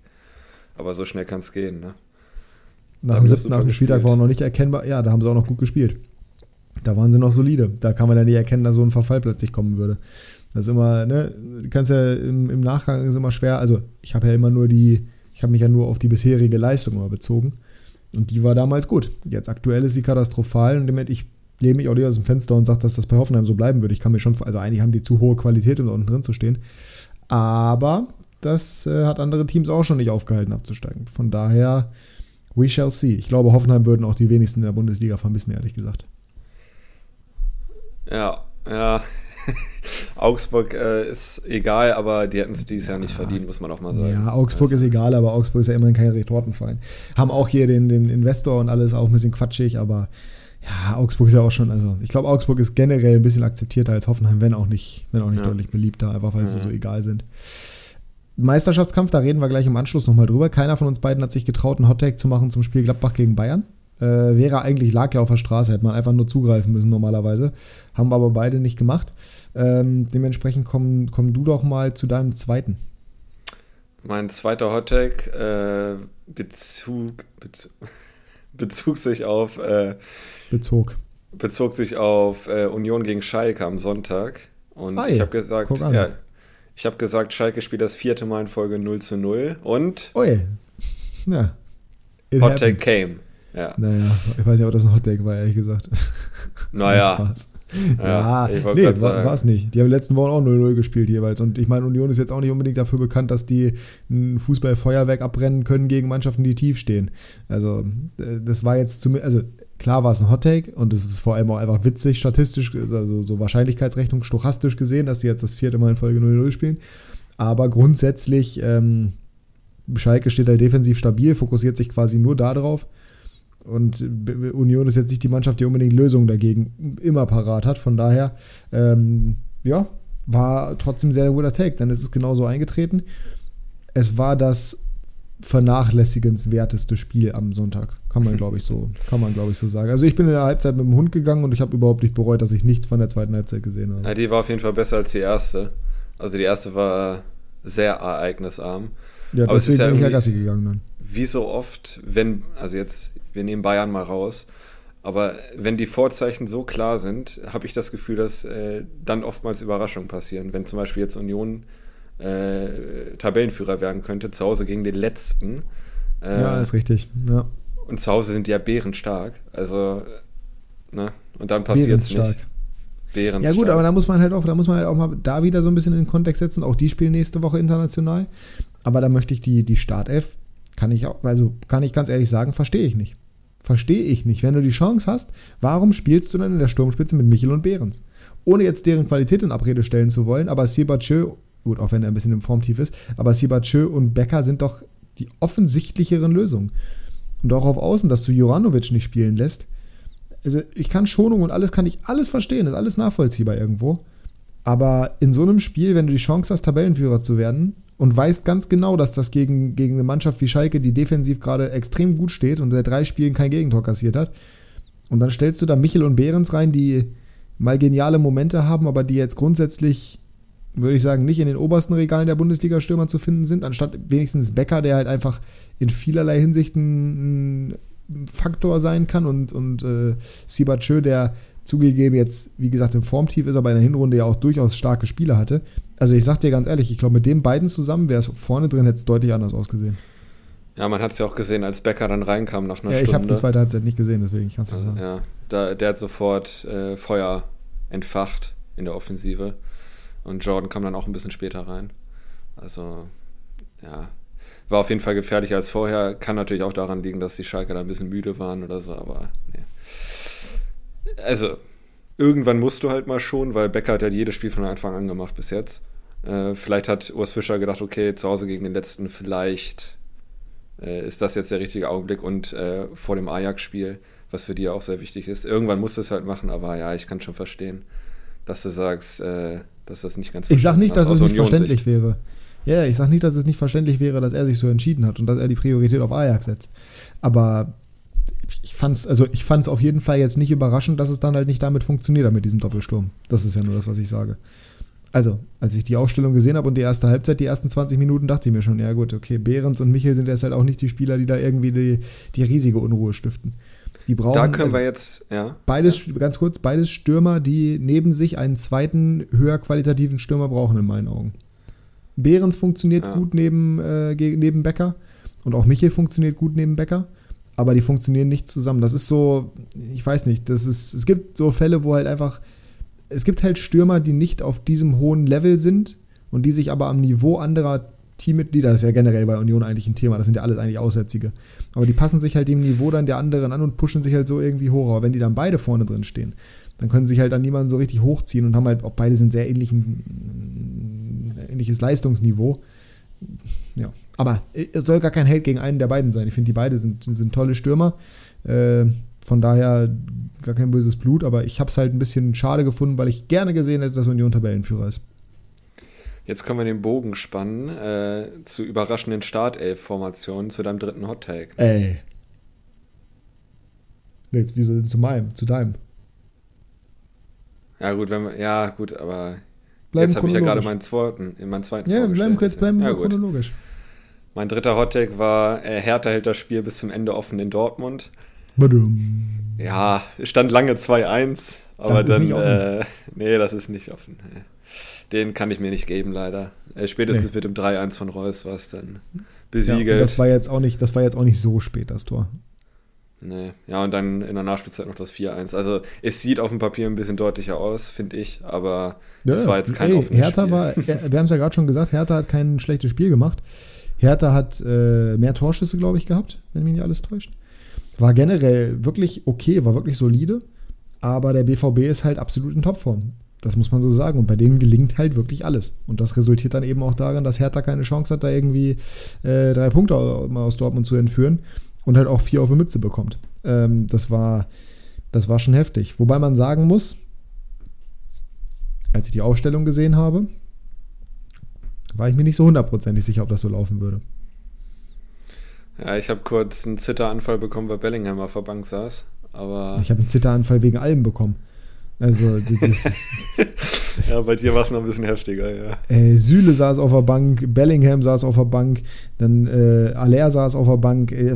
Aber so schnell kann es gehen, ne? Nach dem siebten, achten Spieltag war auch noch nicht erkennbar. Ja, da haben sie auch noch gut gespielt. Da waren sie noch solide. Da kann man ja nicht erkennen, dass so ein Verfall plötzlich kommen würde. Das ist immer, ne, du kannst ja im, im Nachgang ist immer schwer. Also, ich habe ja immer nur die, ich habe mich ja nur auf die bisherige Leistung immer bezogen. Und die war damals gut. Jetzt aktuell ist sie katastrophal und damit ich lehne mich auch nicht aus dem Fenster und sage, dass das bei Hoffenheim so bleiben würde. Ich kann mir schon, also eigentlich haben die zu hohe Qualität, um da unten drin zu stehen. Aber das äh, hat andere Teams auch schon nicht aufgehalten abzusteigen. Von daher, we shall see. Ich glaube, Hoffenheim würden auch die wenigsten in der Bundesliga vermissen, ehrlich gesagt. Ja, ja. Augsburg äh, ist egal, aber die hätten es dieses Jahr nicht verdient, muss man auch mal sagen. Ja, Augsburg also. ist egal, aber Augsburg ist ja immerhin kein Retortenverein. Haben auch hier den, den Investor und alles auch ein bisschen quatschig, aber ja, Augsburg ist ja auch schon, also ich glaube, Augsburg ist generell ein bisschen akzeptierter als Hoffenheim, wenn auch nicht, wenn auch nicht ja. deutlich beliebter, einfach weil sie so egal sind. Meisterschaftskampf, da reden wir gleich im Anschluss nochmal drüber. Keiner von uns beiden hat sich getraut, einen Hottake zu machen zum Spiel Gladbach gegen Bayern. Äh, wäre eigentlich, lag ja auf der Straße, hätte man einfach nur zugreifen müssen normalerweise. Haben wir aber beide nicht gemacht. Ähm, dementsprechend komm, komm du doch mal zu deinem zweiten. Mein zweiter Hottake äh, Bezug, Bezug, bezog sich auf äh, Bezog. Bezog sich auf äh, Union gegen Schalke am Sonntag. Und Hi, ich habe gesagt, ja, ich habe gesagt, Schalke spielt das vierte Mal in Folge 0 zu 0 und. Ui. Ja. Hot Take came. Ja. Naja, ich weiß nicht, ob das ein Hot Take war, ehrlich gesagt. Naja. ja, ja nee, war es nicht. Die haben in den letzten Wochen auch 0-0 gespielt jeweils. Und ich meine, Union ist jetzt auch nicht unbedingt dafür bekannt, dass die ein Fußballfeuerwerk abbrennen können gegen Mannschaften, die tief stehen. Also, äh, das war jetzt zumindest, also Klar war es ein Hottake und es ist vor allem auch einfach witzig, statistisch, also so Wahrscheinlichkeitsrechnung, stochastisch gesehen, dass die jetzt das vierte Mal in Folge 0-0 spielen. Aber grundsätzlich, ähm, Schalke steht halt defensiv stabil, fokussiert sich quasi nur darauf. Und Union ist jetzt nicht die Mannschaft, die unbedingt Lösungen dagegen immer parat hat. Von daher, ähm, ja, war trotzdem sehr guter Take. Ist es genauso eingetreten. Es war das vernachlässigenswerteste Spiel am Sonntag. Kann man, glaube ich, so, kann man, glaube ich, so sagen. Also ich bin in der Halbzeit mit dem Hund gegangen und ich habe überhaupt nicht bereut, dass ich nichts von der zweiten Halbzeit gesehen habe. Ja, die war auf jeden Fall besser als die erste. Also die erste war sehr ereignisarm. Ja, Aber deswegen bin ich ja Gassi gegangen dann. Wie so oft, wenn, also jetzt, wir nehmen Bayern mal raus, aber wenn die Vorzeichen so klar sind, habe ich das Gefühl, dass äh, dann oftmals Überraschungen passieren. Wenn zum Beispiel jetzt Union äh, Tabellenführer werden könnte, zu Hause gegen den letzten. Äh, ja, ist richtig. Ja. Und zu Hause sind die ja bärenstark. Also, ne? Und dann passiert es nicht. Bärenstark. Ja gut, aber da muss man halt auch, da muss man halt auch mal da wieder so ein bisschen in den Kontext setzen. Auch die spielen nächste Woche international. Aber da möchte ich die, die Startelf, kann ich auch, also kann ich ganz ehrlich sagen, verstehe ich nicht. Verstehe ich nicht. Wenn du die Chance hast, warum spielst du dann in der Sturmspitze mit Michel und Behrens? Ohne jetzt deren Qualität in Abrede stellen zu wollen, aber Sebachö Gut, auch wenn er ein bisschen im Formtief ist. Aber Sibachö und Becker sind doch die offensichtlicheren Lösungen. Und auch auf Außen, dass du Joranovic nicht spielen lässt. Also ich kann Schonung und alles, kann ich alles verstehen, ist alles nachvollziehbar irgendwo. Aber in so einem Spiel, wenn du die Chance hast, Tabellenführer zu werden und weißt ganz genau, dass das gegen, gegen eine Mannschaft wie Schalke, die defensiv gerade extrem gut steht und seit drei Spielen kein Gegentor kassiert hat, und dann stellst du da Michel und Behrens rein, die mal geniale Momente haben, aber die jetzt grundsätzlich, würde ich sagen, nicht in den obersten Regalen der Bundesliga-Stürmer zu finden sind, anstatt wenigstens Becker, der halt einfach in vielerlei Hinsicht ein, Faktor sein kann und, und äh, Sibachö, der zugegeben jetzt, wie gesagt, im Formtief ist, aber in der Hinrunde ja auch durchaus starke Spiele hatte. Also ich sag dir ganz ehrlich, ich glaube, mit den beiden zusammen wäre es vorne drin, hätte es deutlich anders ausgesehen. Ja, man hat es ja auch gesehen, als Becker dann reinkam nach einer ja, Stunde. Ich habe die zweite Halbzeit nicht gesehen, deswegen kann es also, sagen. Ja, da, der hat sofort äh, Feuer entfacht in der Offensive. Und Jordan kam dann auch ein bisschen später rein. Also, ja, war auf jeden Fall gefährlicher als vorher. Kann natürlich auch daran liegen, dass die Schalker da ein bisschen müde waren oder so, aber nee. Also, irgendwann musst du halt mal schon, weil Becker hat ja jedes Spiel von Anfang an gemacht bis jetzt. Äh, vielleicht hat Urs Fischer gedacht, okay, zu Hause gegen den letzten, vielleicht äh, ist das jetzt der richtige Augenblick und äh, vor dem Ajax-Spiel, was für die auch sehr wichtig ist. Irgendwann musst du es halt machen, aber ja, ich kann schon verstehen, dass du sagst, äh, dass das nicht ganz Ich sag nicht, dass es nicht verständlich wäre. Ja, ich sag nicht, dass es nicht verständlich wäre, dass er sich so entschieden hat und dass er die Priorität auf Ajax setzt. Aber ich fand's, also ich fand's auf jeden Fall jetzt nicht überraschend, dass es dann halt nicht damit funktioniert hat mit diesem Doppelsturm. Das ist ja nur das, was ich sage. Also, als ich die Aufstellung gesehen habe und die erste Halbzeit, die ersten 20 Minuten, dachte ich mir schon, ja gut, okay, Behrens und Michel sind jetzt halt auch nicht die Spieler, die da irgendwie die, die riesige Unruhe stiften. Die brauchen. Da können also wir jetzt, ja. Beides, ja. ganz kurz, beides Stürmer, die neben sich einen zweiten, höher qualitativen Stürmer brauchen, in meinen Augen. Behrens funktioniert ja. gut neben, äh, neben Becker und auch Michel funktioniert gut neben Becker, aber die funktionieren nicht zusammen. Das ist so, ich weiß nicht, das ist, es gibt so Fälle, wo halt einfach es gibt halt Stürmer, die nicht auf diesem hohen Level sind und die sich aber am Niveau anderer Teammitglieder, das ist ja generell bei Union eigentlich ein Thema, das sind ja alles eigentlich Aussätzige. Aber die passen sich halt dem Niveau dann der anderen an und pushen sich halt so irgendwie hoch. Aber wenn die dann beide vorne drin stehen, dann können sich halt an niemanden so richtig hochziehen und haben halt auch beide sind sehr ähnlichen, ähnliches Leistungsniveau. Ja. Aber es soll gar kein Held gegen einen der beiden sein. Ich finde, die beiden sind, sind tolle Stürmer. Äh, von daher gar kein böses Blut, aber ich habe es halt ein bisschen schade gefunden, weil ich gerne gesehen hätte, dass Union Tabellenführer ist. Jetzt können wir den Bogen spannen äh, zu überraschenden Startelf-Formationen zu deinem dritten Hot Take. Ey. Jetzt, wieso denn zu meinem, zu deinem? Ja, gut, wenn wir, ja, gut, aber bleiben jetzt habe ich ja gerade meinen zweiten, in meinen zweiten Ja, bleiben kurz, bleiben ja, chronologisch. Mein dritter Hot Take war, äh, Hertha hält das Spiel bis zum Ende offen in Dortmund. Badum. Ja, stand lange 2-1, aber das dann. Äh, nee, das ist nicht offen. Den kann ich mir nicht geben, leider. Äh, spätestens nee. mit dem 3-1 von Reus war es dann besiegelt. Ja, das war jetzt auch nicht, das war jetzt auch nicht so spät, das Tor. Nee, ja, und dann in der Nachspielzeit noch das 4-1. Also es sieht auf dem Papier ein bisschen deutlicher aus, finde ich, aber es ja, war jetzt kein ey, offenes Hertha Spiel. war, wir haben es ja gerade schon gesagt, Hertha hat kein schlechtes Spiel gemacht. Hertha hat äh, mehr Torschüsse, glaube ich, gehabt, wenn mich nicht alles täuscht. War generell wirklich okay, war wirklich solide, aber der BVB ist halt absolut in Topform. Das muss man so sagen. Und bei denen gelingt halt wirklich alles. Und das resultiert dann eben auch darin, dass Hertha keine Chance hat, da irgendwie äh, drei Punkte aus Dortmund zu entführen und halt auch vier auf die Mütze bekommt. Ähm, das, war, das war schon heftig. Wobei man sagen muss, als ich die Aufstellung gesehen habe, war ich mir nicht so hundertprozentig sicher, ob das so laufen würde. Ja, ich habe kurz einen Zitteranfall bekommen, weil Bellingham auf der Bank saß. Aber ich habe einen Zitteranfall wegen allem bekommen. Also, das ja, bei dir war es noch ein bisschen heftiger, ja. Äh, Süle saß auf der Bank, Bellingham saß auf der Bank, dann äh, Aller saß auf der Bank. Äh,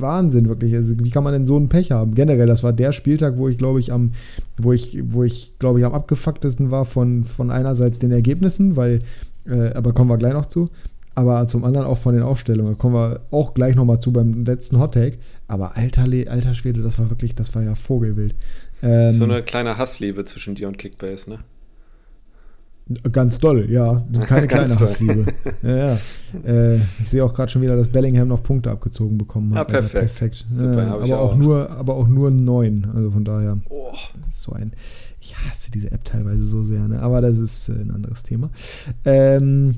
Wahnsinn, wirklich. Also, wie kann man denn so einen Pech haben? Generell, das war der Spieltag, wo ich, glaube ich, am, wo ich, wo ich, glaube ich, am abgefucktesten war von, von einerseits den Ergebnissen, weil, äh, aber kommen wir gleich noch zu aber zum anderen auch von den Aufstellungen. Da kommen wir auch gleich nochmal zu beim letzten Hottake. Aber alter, alter Schwede, das war wirklich, das war ja Vogelwild. Ähm, so eine kleine Hassliebe zwischen dir und Kickbase, ne? Ganz doll, ja. Keine kleine Hassliebe. ja, ja. Äh, ich sehe auch gerade schon wieder, dass Bellingham noch Punkte abgezogen bekommen hat. Ja, perfekt. Also perfekt. Super, ja, aber, auch, auch Nur, aber auch nur neun. Also von daher. Oh. So ein. Ich hasse diese App teilweise so sehr, ne? aber das ist äh, ein anderes Thema. Ähm,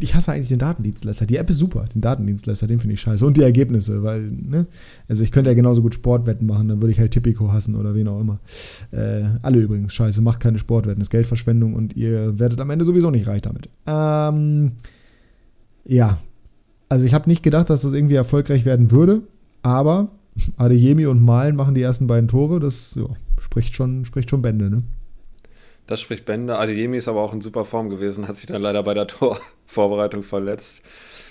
ich hasse eigentlich den Datendienstleister. Die App ist super, den Datendienstleister, den finde ich scheiße. Und die Ergebnisse, weil, ne? Also ich könnte ja genauso gut Sportwetten machen, dann würde ich halt Tipico hassen oder wen auch immer. Äh, alle übrigens, scheiße, macht keine Sportwetten, das ist Geldverschwendung und ihr werdet am Ende sowieso nicht reich damit. Ähm, ja. Also ich habe nicht gedacht, dass das irgendwie erfolgreich werden würde, aber Adeyemi und Malen machen die ersten beiden Tore, das ja, spricht, schon, spricht schon Bände, ne? Das spricht Bände. Adeyemi ist aber auch in super Form gewesen, hat sich dann leider bei der Torvorbereitung verletzt.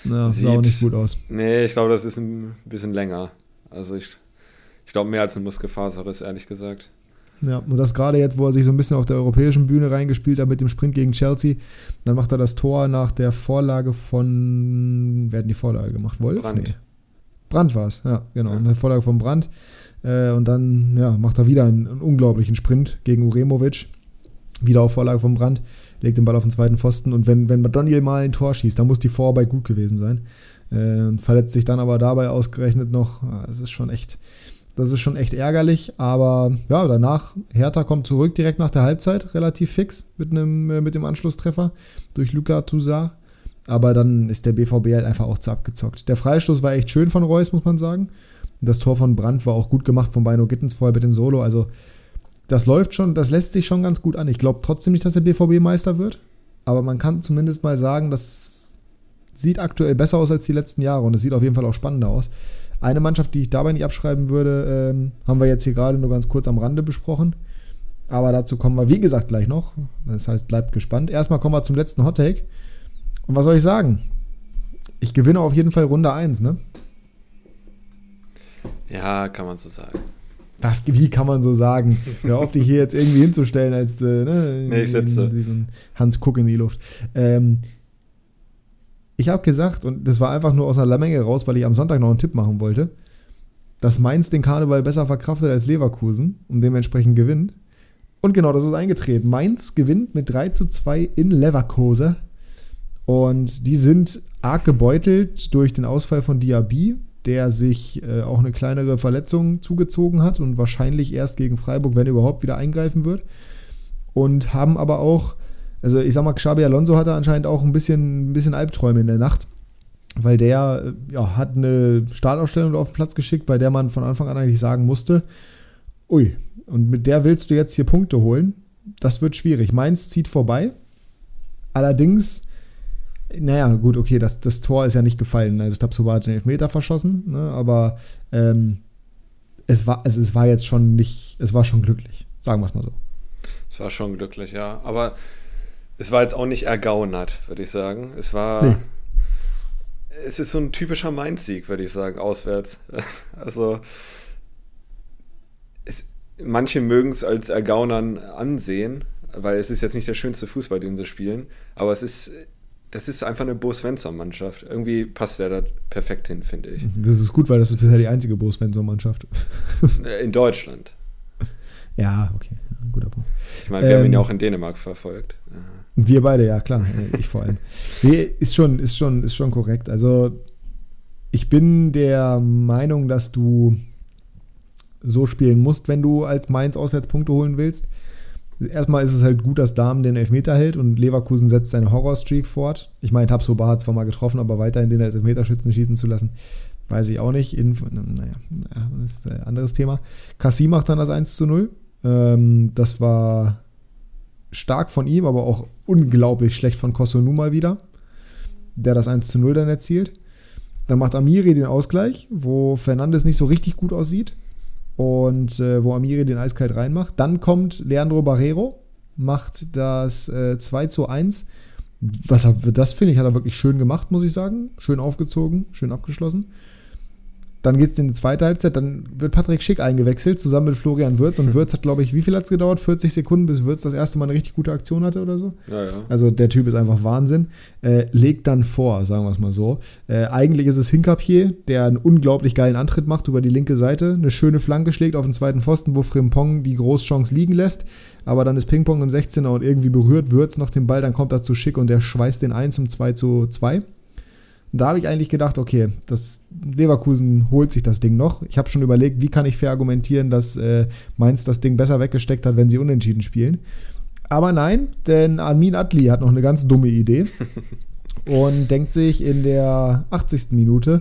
Ja, sieht auch nicht gut aus. Nee, ich glaube, das ist ein bisschen länger. Also ich, ich glaube mehr als ein Muskelfaserriss, ehrlich gesagt. Ja, und das gerade jetzt, wo er sich so ein bisschen auf der europäischen Bühne reingespielt hat mit dem Sprint gegen Chelsea, dann macht er das Tor nach der Vorlage von, wer hat die Vorlage gemacht? Wolf? Brand. Nee. Brand war es, ja, genau. Ja. Eine Vorlage von Brand. Äh, und dann ja, macht er wieder einen, einen unglaublichen Sprint gegen Uremovic wieder auf Vorlage vom Brand, legt den Ball auf den zweiten Pfosten und wenn, wenn Madoniel mal ein Tor schießt, dann muss die Vorarbeit gut gewesen sein. Äh, verletzt sich dann aber dabei ausgerechnet noch. Ah, das ist schon echt, das ist schon echt ärgerlich, aber ja, danach, Hertha kommt zurück direkt nach der Halbzeit, relativ fix mit, einem, äh, mit dem Anschlusstreffer durch Luca Toussaint. Aber dann ist der BVB halt einfach auch zu abgezockt. Der Freistoß war echt schön von Reus, muss man sagen. Das Tor von Brandt war auch gut gemacht von Beino Gittens vorher mit dem Solo. Also das läuft schon, das lässt sich schon ganz gut an. Ich glaube trotzdem nicht, dass der BVB Meister wird, aber man kann zumindest mal sagen, das sieht aktuell besser aus als die letzten Jahre und es sieht auf jeden Fall auch spannender aus. Eine Mannschaft, die ich dabei nicht abschreiben würde, ähm, haben wir jetzt hier gerade nur ganz kurz am Rande besprochen. Aber dazu kommen wir, wie gesagt, gleich noch. Das heißt, bleibt gespannt. Erstmal kommen wir zum letzten Hot Take. Und was soll ich sagen? Ich gewinne auf jeden Fall Runde 1, ne? Ja, kann man so sagen. Was, wie kann man so sagen? Hör auf, dich hier jetzt irgendwie hinzustellen als äh, ne, nee, ich setze. Wie so ein Hans Kuck in die Luft. Ähm, ich habe gesagt, und das war einfach nur aus einer Menge raus, weil ich am Sonntag noch einen Tipp machen wollte, dass Mainz den Karneval besser verkraftet als Leverkusen und dementsprechend gewinnt. Und genau, das ist eingetreten. Mainz gewinnt mit 3 zu 2 in Leverkusen. Und die sind arg gebeutelt durch den Ausfall von Diaby der sich äh, auch eine kleinere Verletzung zugezogen hat und wahrscheinlich erst gegen Freiburg, wenn überhaupt, wieder eingreifen wird. Und haben aber auch, also ich sag mal, Xabi Alonso hatte anscheinend auch ein bisschen, ein bisschen Albträume in der Nacht, weil der äh, ja, hat eine Startausstellung auf den Platz geschickt, bei der man von Anfang an eigentlich sagen musste, ui, und mit der willst du jetzt hier Punkte holen. Das wird schwierig. Mainz zieht vorbei. Allerdings naja, gut, okay, das, das Tor ist ja nicht gefallen. Also Tabsoba hat den Elfmeter verschossen, ne, aber ähm, es, war, also es war jetzt schon nicht, es war schon glücklich, sagen wir es mal so. Es war schon glücklich, ja. Aber es war jetzt auch nicht ergaunert, würde ich sagen. Es war. Nee. Es ist so ein typischer Mainz-Sieg, würde ich sagen, auswärts. Also. Es, manche mögen es als Ergaunern ansehen, weil es ist jetzt nicht der schönste Fußball, den sie spielen. Aber es ist das ist einfach eine Bo Svensson-Mannschaft. Irgendwie passt der da perfekt hin, finde ich. Das ist gut, weil das ist bisher die einzige Bo Svensson-Mannschaft. In Deutschland. Ja, okay. Ja, guter Punkt. Ich meine, wir ähm, haben ihn ja ähm, auch in Dänemark verfolgt. Wir beide, ja, klar. Ich vor allem. Nee, ist schon, ist schon, ist schon korrekt. Also, ich bin der Meinung, dass du so spielen musst, wenn du als Mainz Auswärtspunkte holen willst erstmal ist es halt gut, dass Damen den Elfmeter hält und Leverkusen setzt seine Horrorstreak fort. Ich meine, Tabsoba hat zwar mal getroffen, aber weiterhin den als Elfmeterschützen schießen zu lassen, weiß ich auch nicht. In, naja, das ist ein anderes Thema. Cassie macht dann das 1 zu 0. Ähm, das war stark von ihm, aber auch unglaublich schlecht von Kosunu mal wieder, der das 1 zu 0 dann erzielt. Dann macht Amiri den Ausgleich, wo Fernandes nicht so richtig gut aussieht und äh, wo Amiri den eiskalt reinmacht. Dann kommt Leandro Barrero, macht das äh, 2 zu 1. Was er, das finde ich, hat er wirklich schön gemacht, muss ich sagen. Schön aufgezogen, schön abgeschlossen. Dann geht es in die zweite Halbzeit, dann wird Patrick Schick eingewechselt, zusammen mit Florian Würz. Und Würz hat, glaube ich, wie viel hat es gedauert? 40 Sekunden, bis Würz das erste Mal eine richtig gute Aktion hatte oder so? Ja, ja. Also der Typ ist einfach Wahnsinn. Äh, legt dann vor, sagen wir es mal so. Äh, eigentlich ist es Hinkapier, der einen unglaublich geilen Antritt macht über die linke Seite, eine schöne Flanke schlägt auf den zweiten Pfosten, wo Frimpong die Großchance liegen lässt. Aber dann ist Ping-Pong im 16er und irgendwie berührt Würz noch den Ball, dann kommt er zu Schick und der schweißt den ein zum 2 zu 2. Da habe ich eigentlich gedacht, okay, das Leverkusen holt sich das Ding noch. Ich habe schon überlegt, wie kann ich fair argumentieren, dass äh, Mainz das Ding besser weggesteckt hat, wenn sie unentschieden spielen. Aber nein, denn Armin Adli hat noch eine ganz dumme Idee und denkt sich in der 80. Minute,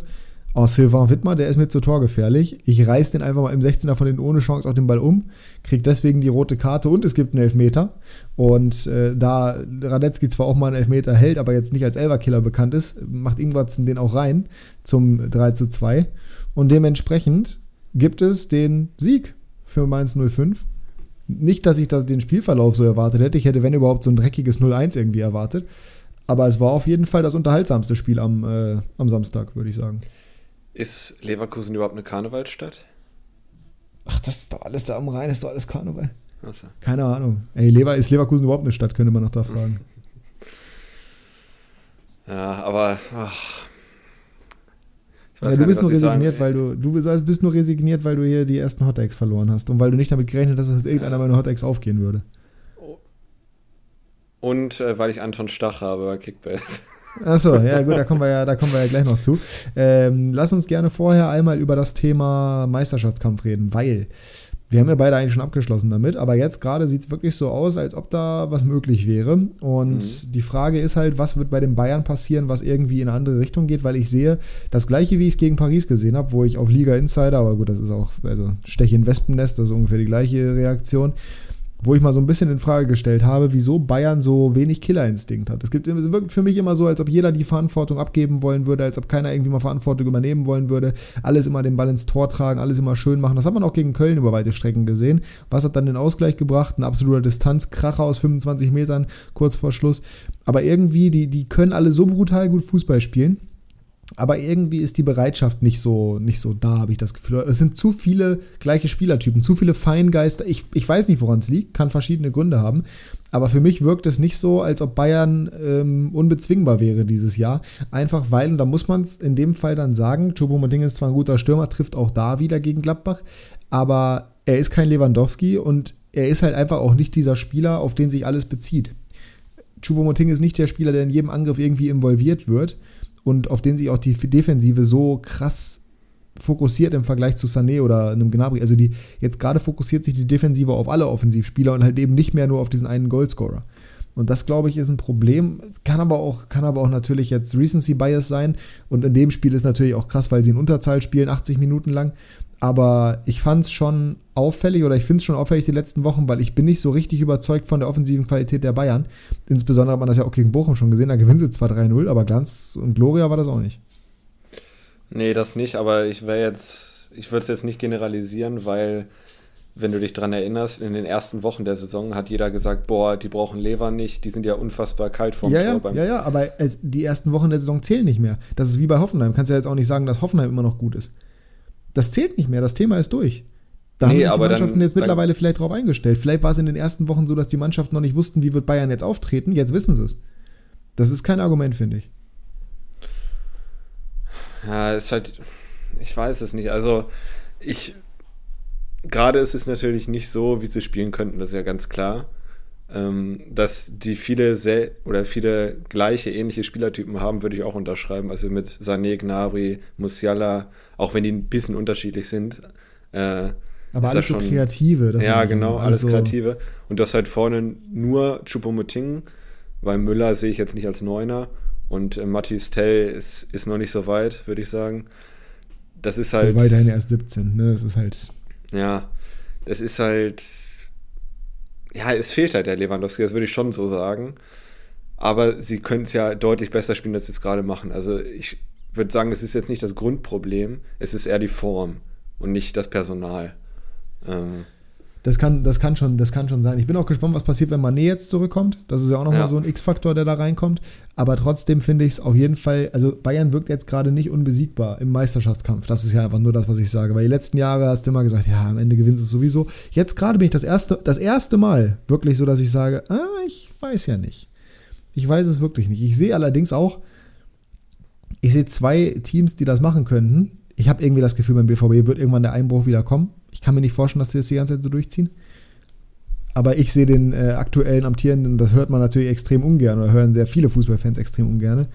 Oh, Sylvain Wittmer, der ist mir zu Tor gefährlich. Ich reiß den einfach mal im 16er von den ohne Chance auf den Ball um, krieg deswegen die rote Karte und es gibt einen Elfmeter. Und äh, da Radetzky zwar auch mal einen Elfmeter hält, aber jetzt nicht als Elverkiller bekannt ist, macht Ingwarzen den auch rein zum 3 zu 2. Und dementsprechend gibt es den Sieg für Mainz 05. Nicht, dass ich das, den Spielverlauf so erwartet hätte. Ich hätte, wenn überhaupt, so ein dreckiges 0-1 irgendwie erwartet. Aber es war auf jeden Fall das unterhaltsamste Spiel am, äh, am Samstag, würde ich sagen. Ist Leverkusen überhaupt eine Karnevalsstadt? Ach, das ist doch alles da am Rhein, ist doch alles Karneval. So. Keine Ahnung. Ey, Lever, ist Leverkusen überhaupt eine Stadt, könnte man noch da fragen. ja, aber. Ach. Ja, du bist nur resigniert, weil du, du bist nur resigniert, weil du hier die ersten Hotdogs verloren hast und weil du nicht damit gerechnet hast, dass irgendeiner meiner Hotdogs aufgehen würde. Und äh, weil ich Anton Stach habe bei Kickbase. Achso, ja gut, da kommen wir ja, da kommen wir ja gleich noch zu. Ähm, lass uns gerne vorher einmal über das Thema Meisterschaftskampf reden, weil wir haben ja beide eigentlich schon abgeschlossen damit, aber jetzt gerade sieht es wirklich so aus, als ob da was möglich wäre. Und mhm. die Frage ist halt, was wird bei den Bayern passieren, was irgendwie in eine andere Richtung geht, weil ich sehe das gleiche, wie ich es gegen Paris gesehen habe, wo ich auf Liga Insider, aber gut, das ist auch, also Stech in Wespennest, das ist ungefähr die gleiche Reaktion wo ich mal so ein bisschen in Frage gestellt habe, wieso Bayern so wenig Killerinstinkt hat. Es, gibt, es wirkt für mich immer so, als ob jeder die Verantwortung abgeben wollen würde, als ob keiner irgendwie mal Verantwortung übernehmen wollen würde, alles immer den Ball ins Tor tragen, alles immer schön machen. Das hat man auch gegen Köln über weite Strecken gesehen. Was hat dann den Ausgleich gebracht? Ein absoluter Distanzkracher aus 25 Metern kurz vor Schluss. Aber irgendwie, die, die können alle so brutal gut Fußball spielen aber irgendwie ist die Bereitschaft nicht so, nicht so da, habe ich das Gefühl. Es sind zu viele gleiche Spielertypen, zu viele Feingeister. Ich, ich weiß nicht, woran es liegt, kann verschiedene Gründe haben. Aber für mich wirkt es nicht so, als ob Bayern ähm, unbezwingbar wäre dieses Jahr. Einfach weil, und da muss man es in dem Fall dann sagen, Choupo-Moting ist zwar ein guter Stürmer, trifft auch da wieder gegen Gladbach, aber er ist kein Lewandowski und er ist halt einfach auch nicht dieser Spieler, auf den sich alles bezieht. Choupo-Moting ist nicht der Spieler, der in jedem Angriff irgendwie involviert wird und auf den sich auch die Defensive so krass fokussiert im Vergleich zu Sané oder einem Gnabry. Also die jetzt gerade fokussiert sich die Defensive auf alle Offensivspieler und halt eben nicht mehr nur auf diesen einen Goalscorer. Und das, glaube ich, ist ein Problem. Kann aber auch, kann aber auch natürlich jetzt Recency Bias sein. Und in dem Spiel ist natürlich auch krass, weil sie in Unterzahl spielen, 80 Minuten lang. Aber ich fand es schon auffällig oder ich finde es schon auffällig die letzten Wochen, weil ich bin nicht so richtig überzeugt von der offensiven Qualität der Bayern. Insbesondere hat man das ja auch gegen Bochum schon gesehen, da gewinnen sie zwar 3-0, aber Glanz und Gloria war das auch nicht. Nee, das nicht, aber ich wäre jetzt, ich würde es jetzt nicht generalisieren, weil, wenn du dich daran erinnerst, in den ersten Wochen der Saison hat jeder gesagt, boah, die brauchen Lever nicht, die sind ja unfassbar kalt vom ja, Tor. Ja, ja, ja, aber die ersten Wochen der Saison zählen nicht mehr. Das ist wie bei Hoffenheim. Kannst ja jetzt auch nicht sagen, dass Hoffenheim immer noch gut ist. Das zählt nicht mehr, das Thema ist durch. Da nee, haben sich die Mannschaften dann, jetzt mittlerweile vielleicht drauf eingestellt. Vielleicht war es in den ersten Wochen so, dass die Mannschaften noch nicht wussten, wie wird Bayern jetzt auftreten. Jetzt wissen sie es. Das ist kein Argument, finde ich. Ja, ist halt, ich weiß es nicht. Also, ich, gerade ist es natürlich nicht so, wie sie spielen könnten, das ist ja ganz klar. Ähm, dass die viele sehr oder viele gleiche, ähnliche Spielertypen haben, würde ich auch unterschreiben. Also mit Sané, Gnabry, Musiala, auch wenn die ein bisschen unterschiedlich sind. Äh, aber alles so kreative. ja, genau, alles, alles so kreative. Und das halt vorne nur Choupo-Moting, weil Müller sehe ich jetzt nicht als Neuner und äh, Mathis Tell ist, ist noch nicht so weit, würde ich sagen. Das ist halt. Weiterhin erst 17, ne? Das ist halt. Ja, das ist halt ja, es fehlt halt der Lewandowski, das würde ich schon so sagen. Aber sie können es ja deutlich besser spielen, als sie es gerade machen. Also ich würde sagen, es ist jetzt nicht das Grundproblem, es ist eher die Form und nicht das Personal. Ähm, Das kann, das, kann schon, das kann schon sein. Ich bin auch gespannt, was passiert, wenn Mané jetzt zurückkommt. Das ist ja auch nochmal ja. so ein X-Faktor, der da reinkommt. Aber trotzdem finde ich es auf jeden Fall, also Bayern wirkt jetzt gerade nicht unbesiegbar im Meisterschaftskampf. Das ist ja einfach nur das, was ich sage. Weil die letzten Jahre hast du immer gesagt, ja, am Ende gewinnst du es sowieso. Jetzt gerade bin ich das erste, das erste Mal wirklich so, dass ich sage, ah, ich weiß ja nicht. Ich weiß es wirklich nicht. Ich sehe allerdings auch, ich sehe zwei Teams, die das machen könnten. Ich habe irgendwie das Gefühl, beim BVB wird irgendwann der Einbruch wieder kommen. Ich kann mir nicht vorstellen, dass sie das die ganze Zeit so durchziehen. Aber ich sehe den äh, aktuellen amtierenden, das hört man natürlich extrem ungern oder hören sehr viele Fußballfans extrem ungern.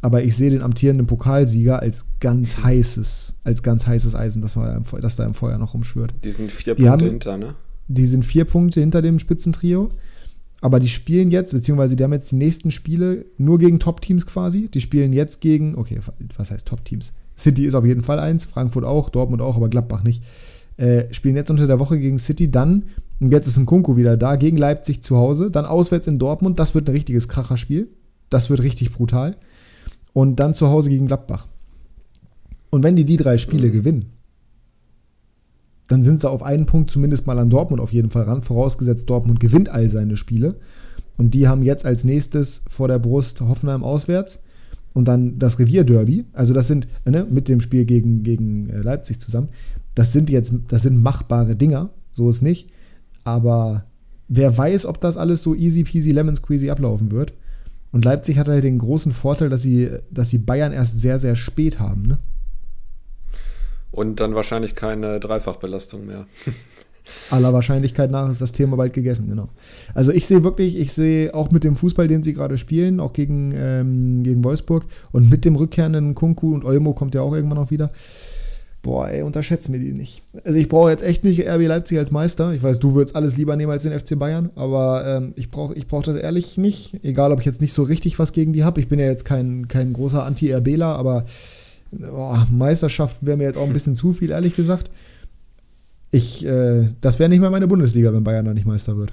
Aber ich sehe den amtierenden Pokalsieger als ganz heißes, als ganz heißes Eisen, das, war, das da im Feuer noch rumschwört. Die sind vier die Punkte haben, hinter, ne? Die sind vier Punkte hinter dem Spitzentrio. Aber die spielen jetzt, beziehungsweise die haben jetzt die nächsten Spiele nur gegen Top-Teams quasi. Die spielen jetzt gegen, okay, was heißt Top-Teams? City ist auf jeden Fall eins, Frankfurt auch, Dortmund auch, aber Gladbach nicht. Äh, spielen jetzt unter der Woche gegen City, dann, und jetzt ist ein Kunku wieder da, gegen Leipzig zu Hause, dann auswärts in Dortmund, das wird ein richtiges Kracherspiel. Das wird richtig brutal. Und dann zu Hause gegen Gladbach. Und wenn die die drei Spiele gewinnen, dann sind sie auf einen Punkt zumindest mal an Dortmund auf jeden Fall ran, vorausgesetzt Dortmund gewinnt all seine Spiele. Und die haben jetzt als nächstes vor der Brust Hoffenheim auswärts und dann das Revierderby. Also das sind ne, mit dem Spiel gegen, gegen äh, Leipzig zusammen. Das sind jetzt, das sind machbare Dinger, so ist nicht. Aber wer weiß, ob das alles so easy peasy lemon squeezy ablaufen wird. Und Leipzig hat halt den großen Vorteil, dass sie, dass sie Bayern erst sehr, sehr spät haben. Ne? Und dann wahrscheinlich keine Dreifachbelastung mehr. Aller Wahrscheinlichkeit nach ist das Thema bald gegessen, genau. Also ich sehe wirklich, ich sehe auch mit dem Fußball, den sie gerade spielen, auch gegen, ähm, gegen Wolfsburg und mit dem rückkehrenden Kunku und Olmo kommt ja auch irgendwann noch wieder. Boah, ey, unterschätzt mir die nicht. Also ich brauche jetzt echt nicht RB Leipzig als Meister. Ich weiß, du würdest alles lieber nehmen als den FC Bayern, aber ähm, ich brauche ich brauch das ehrlich nicht. Egal, ob ich jetzt nicht so richtig was gegen die habe. Ich bin ja jetzt kein, kein großer Anti-RBler, aber Boah, Meisterschaft wäre mir jetzt auch ein bisschen zu viel, ehrlich gesagt. Ich, äh, das wäre nicht mehr meine Bundesliga, wenn Bayern da nicht Meister wird.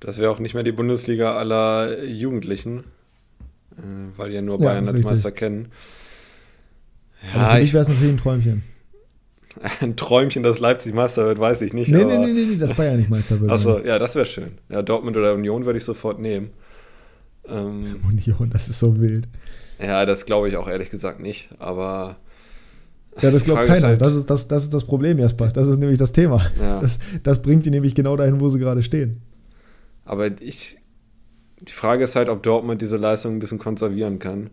Das wäre auch nicht mehr die Bundesliga aller Jugendlichen, äh, weil ja nur Bayern ja, als richtig. Meister kennen. Ja, aber für mich wäre es natürlich ein Träumchen. Ein Träumchen, dass Leipzig Meister wird, weiß ich nicht. Nee, aber... nee, nee, nee, dass Bayern nicht Meister wird. Achso, ja, das wäre schön. Ja, Dortmund oder Union würde ich sofort nehmen. Ähm, Union, das ist so wild. Ja, das glaube ich auch ehrlich gesagt nicht, aber. Ja, das glaubt keiner. Halt, das, ist das, das ist das Problem, Jasper. Das ist nämlich das Thema. Ja. Das, das bringt die nämlich genau dahin, wo sie gerade stehen. Aber ich. Die Frage ist halt, ob Dortmund diese Leistung ein bisschen konservieren kann.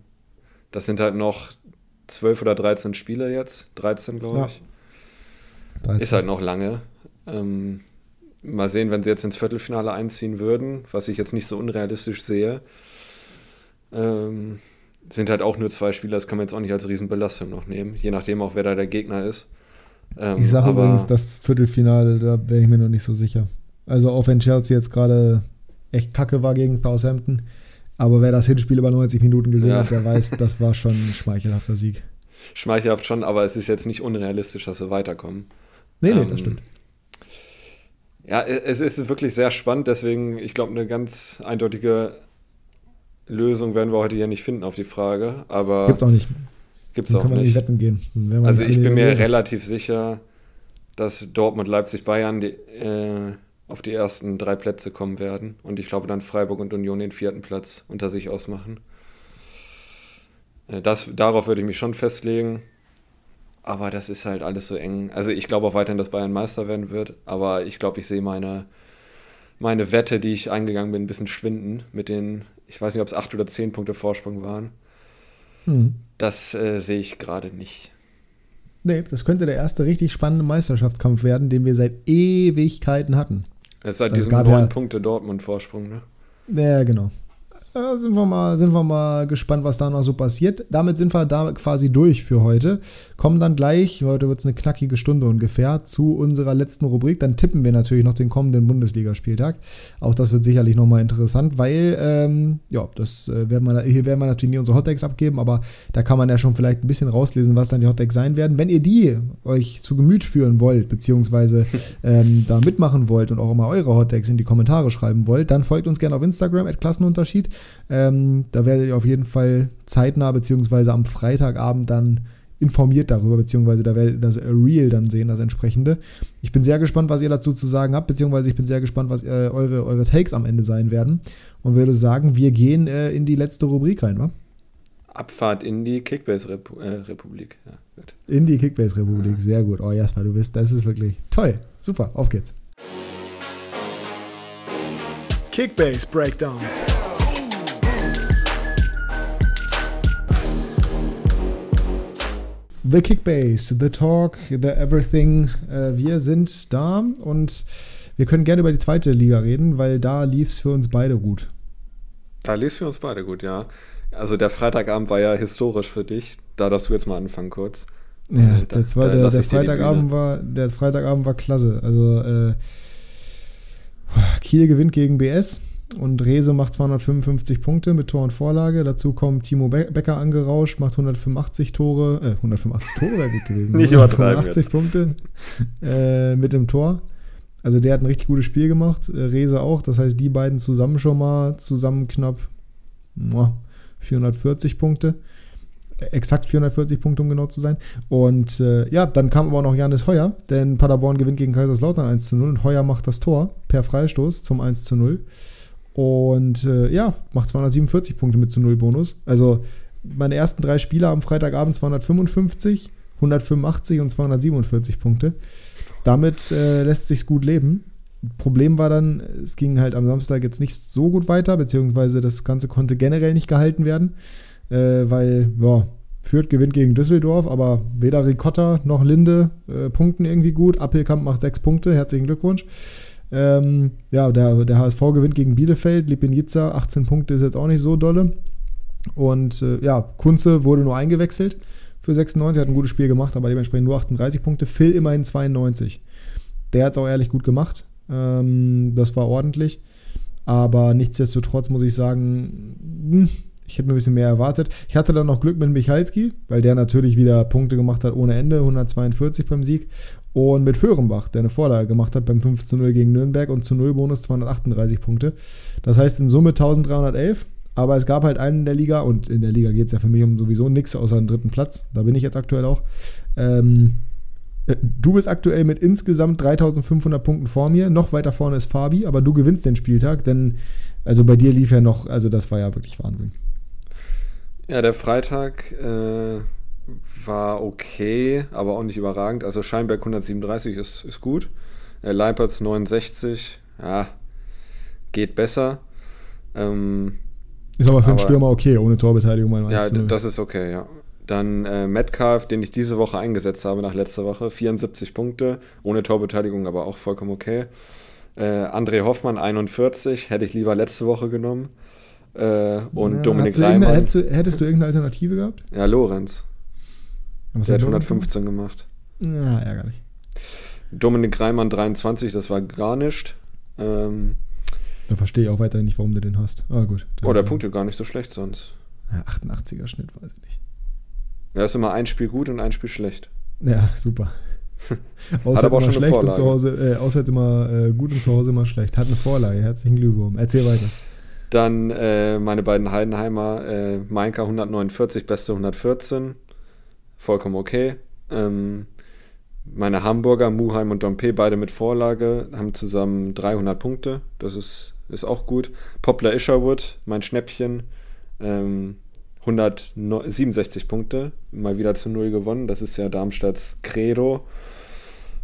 Das sind halt noch 12 oder 13 Spiele jetzt. 13, glaube ich. 13. Ist halt noch lange. Ähm, mal sehen, wenn sie jetzt ins Viertelfinale einziehen würden, was ich jetzt nicht so unrealistisch sehe. Ähm, sind halt auch nur zwei Spieler, das kann man jetzt auch nicht als Riesenbelastung noch nehmen, je nachdem auch, wer da der Gegner ist. Ähm, ich sage übrigens, das Viertelfinale, da wäre ich mir noch nicht so sicher. Also auch wenn Chelsea jetzt gerade echt kacke war gegen Southampton, aber wer das Hinspiel über 90 Minuten gesehen ja. hat, der weiß, das war schon ein schmeichelhafter Sieg. Schmeichelhaft schon, aber es ist jetzt nicht unrealistisch, dass sie weiterkommen. Nee, nee, ähm, das stimmt. Ja, es ist wirklich sehr spannend, deswegen, ich glaube, eine ganz eindeutige Lösung werden wir heute hier nicht finden auf die Frage, aber. Gibt's auch nicht. Gibt's Dann auch nicht. nicht wetten gehen. Also ich bin mir relativ sicher, dass Dortmund, Leipzig, Bayern die, äh, auf die ersten drei Plätze kommen werden. Und ich glaube dann Freiburg und Union den vierten Platz unter sich ausmachen. Äh, das, darauf würde ich mich schon festlegen. Aber das ist halt alles so eng. Also ich glaube auch weiterhin, dass Bayern Meister werden wird. Aber ich glaube, ich sehe meine, meine Wette, die ich eingegangen bin, ein bisschen schwinden mit den ich weiß nicht, ob es acht oder zehn Punkte Vorsprung waren. Hm. Das äh, sehe ich gerade nicht. Nee, das könnte der erste richtig spannende Meisterschaftskampf werden, den wir seit Ewigkeiten hatten. Es seit also diesem neun Punkte Dortmund-Vorsprung, ne? Ja, genau sind wir, mal, sind wir mal gespannt, was da noch so passiert. Damit sind wir da quasi durch für heute. Kommen dann gleich, heute wird es eine knackige Stunde ungefähr, zu unserer letzten Rubrik. Dann tippen wir natürlich noch den kommenden Bundesligaspieltag. Auch das wird sicherlich nochmal interessant, weil, ähm, ja, das äh, werden wir, hier werden wir natürlich nie unsere Hottakes abgeben, aber da kann man ja schon vielleicht ein bisschen rauslesen, was dann die Hottakes sein werden. Wenn ihr die euch zu Gemüt führen wollt, beziehungsweise ähm, da mitmachen wollt und auch immer eure Hottakes in die Kommentare schreiben wollt, dann folgt uns gerne auf Instagram, at Klassenunterschied. Ähm, da werdet ihr auf jeden Fall zeitnah beziehungsweise am Freitagabend dann informiert darüber, beziehungsweise da werdet ihr das Real dann sehen, das entsprechende. Ich bin sehr gespannt, was ihr dazu zu sagen habt, beziehungsweise ich bin sehr gespannt, was äh, eure, eure Takes am Ende sein werden. Und würde sagen, wir gehen äh, in die letzte Rubrik rein, wa? Abfahrt in die Kickbase-Republik. Äh, ja, in die Kickbase-Republik, sehr gut. Oh, Jasper, du bist, das ist wirklich toll. Super, auf geht's. Kickbase Breakdown. The Kickbase, The Talk, The Everything. Äh, wir sind da und wir können gerne über die zweite Liga reden, weil da lief es für uns beide gut. Da lief es für uns beide gut, ja. Also der Freitagabend war ja historisch für dich. Da darfst du jetzt mal anfangen kurz. Ja, da, das war der, der Freitagabend war der Freitagabend war klasse. Also äh, Kiel gewinnt gegen BS. Und Rese macht 255 Punkte mit Tor und Vorlage. Dazu kommt Timo Becker angerauscht, macht 185 Tore. Äh, 185 Tore wäre gut gewesen. Nicht übertreiben 185 Punkte äh, mit dem Tor. Also der hat ein richtig gutes Spiel gemacht. Äh, Rese auch. Das heißt, die beiden zusammen schon mal zusammen knapp 440 Punkte. Exakt 440 Punkte, um genau zu sein. Und äh, ja, dann kam aber auch noch Janis Heuer, denn Paderborn gewinnt gegen Kaiserslautern 1 zu 0 und Heuer macht das Tor per Freistoß zum 1 zu 0. Und äh, ja, macht 247 Punkte mit zu Null Bonus. Also meine ersten drei Spieler am Freitagabend 255, 185 und 247 Punkte. Damit äh, lässt sich's gut leben. Problem war dann, es ging halt am Samstag jetzt nicht so gut weiter, beziehungsweise das Ganze konnte generell nicht gehalten werden, äh, weil, ja, Fürth gewinnt gegen Düsseldorf, aber weder Ricotta noch Linde äh, punkten irgendwie gut. Appelkamp macht sechs Punkte, herzlichen Glückwunsch. Ähm, ja, der, der HSV gewinnt gegen Bielefeld, Lipinitza, 18 Punkte ist jetzt auch nicht so dolle. Und äh, ja, Kunze wurde nur eingewechselt für 96, hat ein gutes Spiel gemacht, aber dementsprechend nur 38 Punkte. Phil immerhin 92. Der hat es auch ehrlich gut gemacht. Ähm, das war ordentlich. Aber nichtsdestotrotz muss ich sagen, hm, ich hätte mir ein bisschen mehr erwartet. Ich hatte dann noch Glück mit Michalski, weil der natürlich wieder Punkte gemacht hat ohne Ende, 142 beim Sieg. Und mit Föhrenbach, der eine Vorlage gemacht hat beim 5 zu 0 gegen Nürnberg und zu 0 Bonus 238 Punkte. Das heißt in Summe 1311. Aber es gab halt einen in der Liga und in der Liga geht es ja für mich um sowieso nichts außer einen dritten Platz. Da bin ich jetzt aktuell auch. Ähm, äh, du bist aktuell mit insgesamt 3500 Punkten vor mir. Noch weiter vorne ist Fabi, aber du gewinnst den Spieltag, denn also bei dir lief ja noch, also das war ja wirklich Wahnsinn. Ja, der Freitag äh, war okay, aber auch nicht überragend. Also Scheinberg 137 ist, ist gut. Äh, Leipertz 69, ja, geht besser. Ähm, ist aber für einen Stürmer okay, ohne Torbeteiligung mal Ja, das ist okay, ja. Dann äh, Metcalf, den ich diese Woche eingesetzt habe nach letzter Woche, 74 Punkte, ohne Torbeteiligung, aber auch vollkommen okay. Äh, André Hoffmann 41, hätte ich lieber letzte Woche genommen. Äh, und ja, Dominik Reimann. Hättest du, hättest du irgendeine Alternative gehabt? Ja, Lorenz. Was der hat 115 gemacht. Ja, ärgerlich. Dominik Reimann 23, das war gar nicht. Ähm, da verstehe ich auch weiterhin nicht, warum du den hast. Aber gut. Oh, der Punkt ist gar nicht so schlecht sonst. Ja, 88er Schnitt, weiß ich nicht. Ja, ist immer ein Spiel gut und ein Spiel schlecht. Ja, super. Auswärts immer schlecht und zu Hause, äh, auswärts immer äh, gut und zu Hause immer schlecht. Hat eine Vorlage. Herzlichen Glückwunsch. Erzähl weiter. Dann äh, meine beiden Heidenheimer, äh, Mainka 149, beste 114 vollkommen okay. Ähm, meine Hamburger, Muheim und Dompe, beide mit Vorlage, haben zusammen 300 Punkte. Das ist, ist auch gut. Poplar Isherwood, mein Schnäppchen, ähm, 167 Punkte, mal wieder zu Null gewonnen. Das ist ja Darmstadts Credo.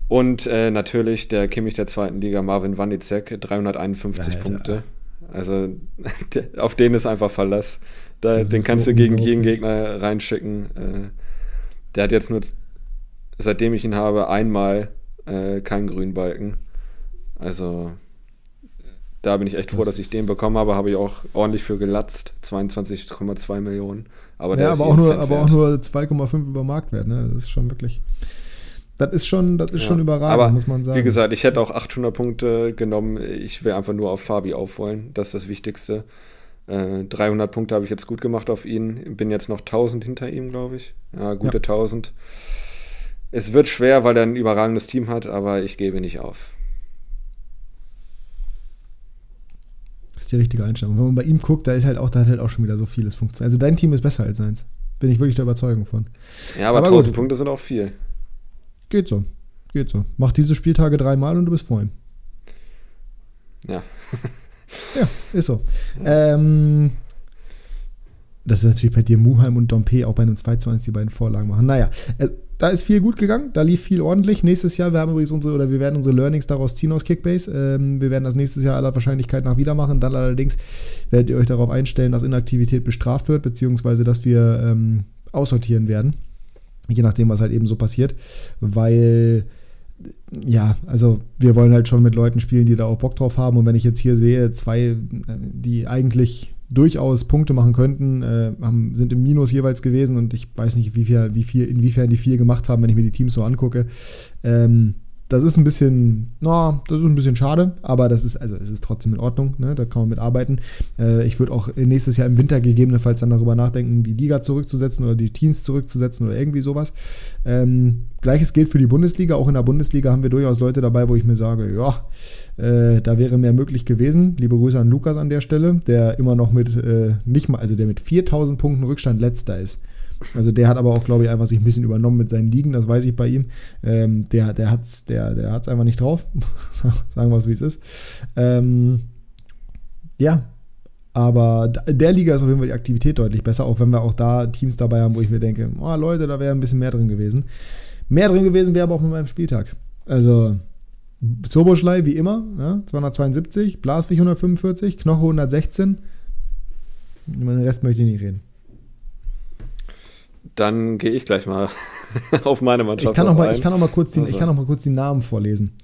Und äh, natürlich der Kimmich der zweiten Liga, Marvin Wanizek, 351 Alter. Punkte. Also auf den ist einfach Verlass. Da, den kannst so du gegen jeden Gegner reinschicken. Äh, der hat jetzt nur, seitdem ich ihn habe, einmal äh, keinen grünen Balken. Also da bin ich echt froh, das dass ich den bekommen habe. Habe ich auch ordentlich für gelatzt. 22,2 Millionen. Aber ja, aber auch, nur, aber auch nur 2,5 über Marktwert. Ne? Das ist schon wirklich. Das ist schon, das ist ja, schon überragend, aber, muss man sagen. Wie gesagt, ich hätte auch 800 Punkte genommen. Ich will einfach nur auf Fabi aufholen. Das ist das Wichtigste. Äh, 300 Punkte habe ich jetzt gut gemacht auf ihn. Bin jetzt noch 1000 hinter ihm, glaube ich. Ja, gute ja. 1000. Es wird schwer, weil er ein überragendes Team hat, aber ich gebe nicht auf. Das ist die richtige Einstellung. Wenn man bei ihm guckt, da ist halt auch, da hat halt auch schon wieder so vieles funktioniert. Also dein Team ist besser als seins. bin ich wirklich der Überzeugung von. Ja, aber, aber 1000 gut. Punkte sind auch viel. Geht so. Geht so. Mach diese Spieltage dreimal und du bist vor ihm. Ja. ja, ist so. Ähm, das ist natürlich bei dir Muheim und Dompe auch bei einem 2 zu 1 die beiden Vorlagen machen. Naja, äh, da ist viel gut gegangen, da lief viel ordentlich. Nächstes Jahr, wir haben übrigens unsere, oder wir werden unsere Learnings daraus ziehen aus Kickbase. Ähm, wir werden das nächstes Jahr aller Wahrscheinlichkeit nach wieder machen. Dann allerdings werdet ihr euch darauf einstellen, dass Inaktivität bestraft wird, beziehungsweise dass wir ähm, aussortieren werden. Je nachdem, was halt eben so passiert. Weil ja, also wir wollen halt schon mit Leuten spielen, die da auch Bock drauf haben. Und wenn ich jetzt hier sehe, zwei, die eigentlich durchaus Punkte machen könnten, äh, haben, sind im Minus jeweils gewesen und ich weiß nicht, wie viel, wie viel, inwiefern die viel gemacht haben, wenn ich mir die Teams so angucke. Ähm, das ist ein bisschen, na, das ist ein bisschen schade, aber das ist, also es ist trotzdem in Ordnung, ne? da kann man mit arbeiten. Äh, ich würde auch nächstes Jahr im Winter gegebenenfalls dann darüber nachdenken, die Liga zurückzusetzen oder die Teams zurückzusetzen oder irgendwie sowas. Ähm, Gleiches gilt für die Bundesliga. Auch in der Bundesliga haben wir durchaus Leute dabei, wo ich mir sage, ja, äh, da wäre mehr möglich gewesen. Liebe Grüße an Lukas an der Stelle, der immer noch mit äh, nicht mal, also der mit 4000 Punkten Rückstand letzter ist. Also der hat aber auch, glaube ich, einfach sich ein bisschen übernommen mit seinen Ligen, das weiß ich bei ihm. Ähm, der der hat es der, der hat's einfach nicht drauf. Sagen wir es, wie es ist. Ähm, ja, aber der Liga ist auf jeden Fall die Aktivität deutlich besser, auch wenn wir auch da Teams dabei haben, wo ich mir denke, oh Leute, da wäre ein bisschen mehr drin gewesen. Mehr drin gewesen wäre aber auch mit meinem Spieltag. Also Zoboschlei wie immer, ja, 272, Blaswig 145, Knoche 116. Über den Rest möchte ich nicht reden. Dann gehe ich gleich mal auf meine Mannschaft. Ich kann auch mal, ich kann auch mal, kurz die, also. ich kann auch mal kurz die Namen vorlesen.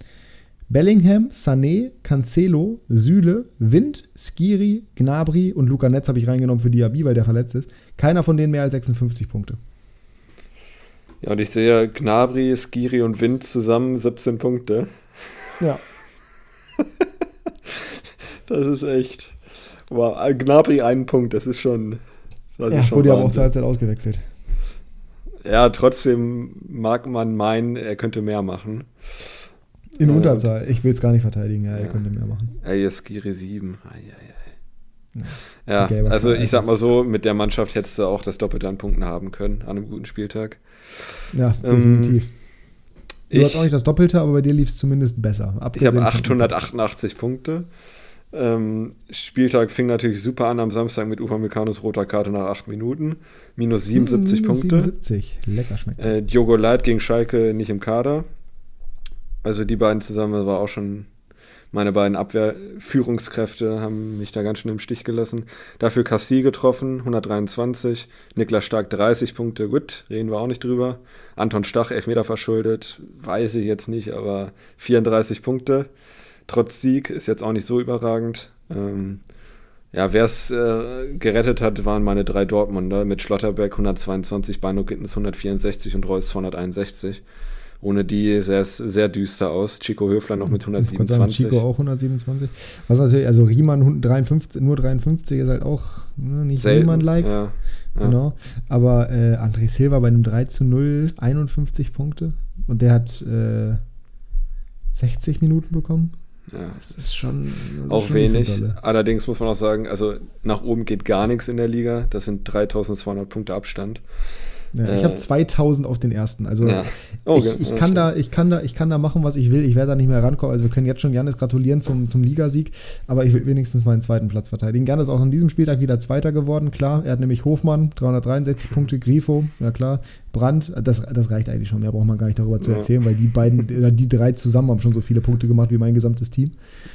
Bellingham, Sané, Cancelo, Süle, Wind, Skiri, Gnabry und Luca Netz habe ich reingenommen für Diaby, weil der verletzt ist. Keiner von denen mehr als 56 Punkte. Ja, und ich sehe Gnabry, Skiri und Wind zusammen 17 Punkte. Ja. das ist echt. Wow, Gnabry einen Punkt, das ist schon. Das ja, schon wurde aber auch zur Halbzeit ausgewechselt. Ja, trotzdem mag man meinen, er könnte mehr machen. In äh, Unterzahl. Ich will es gar nicht verteidigen, ja, er könnte mehr machen. Ey, jetzt Skiri 7. Ja, ja also ich sag mal so, mit der Mannschaft hättest du auch das Doppelte an Punkten haben können an einem guten Spieltag. Ja, ähm, definitiv. Ähm, du hast auch nicht das Doppelte, aber bei dir lief es zumindest besser. Ich habe 888 Punkte. Ähm, Spieltag fing natürlich super an am Samstag mit Upamecano's roter Karte nach 8 Minuten. Minus 77 hm, minus Punkte. 77, lecker schmeckt. Äh, Diogo Leit gegen Schalke nicht im Kader. Also die beiden zusammen war auch schon meine beiden Abwehrführungskräfte haben mich da ganz schön im Stich gelassen. Dafür Cassie getroffen, 123. Niklas Stark 30 Punkte. Gut, reden wir auch nicht drüber. Anton Stach, Elfmeter verschuldet. Weiß ich jetzt nicht, aber 34 Punkte. Trotz Sieg ist jetzt auch nicht so überragend. Ähm, ja, wer es äh, gerettet hat, waren meine drei Dortmunder mit Schlotterberg 122, Bano Gittens 164 und Reus 261. Ohne die sähe es sehr düster aus. Chico Höfler noch mit 127. Sagen, Chico auch 127. Was natürlich, also Riemann 53, nur 53 ist halt auch ne, nicht Riemann-like. Ja, ja. Genau. Aber äh, André Silva bei einem 3 zu 0 51 Punkte. Und der hat äh, 60 Minuten bekommen. Ja, das ist schon. Das auch ist schon wenig. Allerdings muss man auch sagen, also nach oben geht gar nichts in der Liga. Das sind 3200 Punkte Abstand. Ja, äh, ich habe 2000 auf den ersten. Also ja. oh, ich, ich, kann da, ich, kann da, ich kann da machen, was ich will. Ich werde da nicht mehr rankommen. Also wir können jetzt schon Janis gratulieren zum, zum Ligasieg, aber ich will wenigstens meinen zweiten Platz verteidigen. Gerne ist auch an diesem Spieltag wieder Zweiter geworden, klar. Er hat nämlich Hofmann, 363 Punkte, Grifo, ja klar. Brand, das, das reicht eigentlich schon. Mehr braucht man gar nicht darüber zu erzählen, ja. weil die beiden, die drei zusammen haben schon so viele Punkte gemacht wie mein gesamtes Team.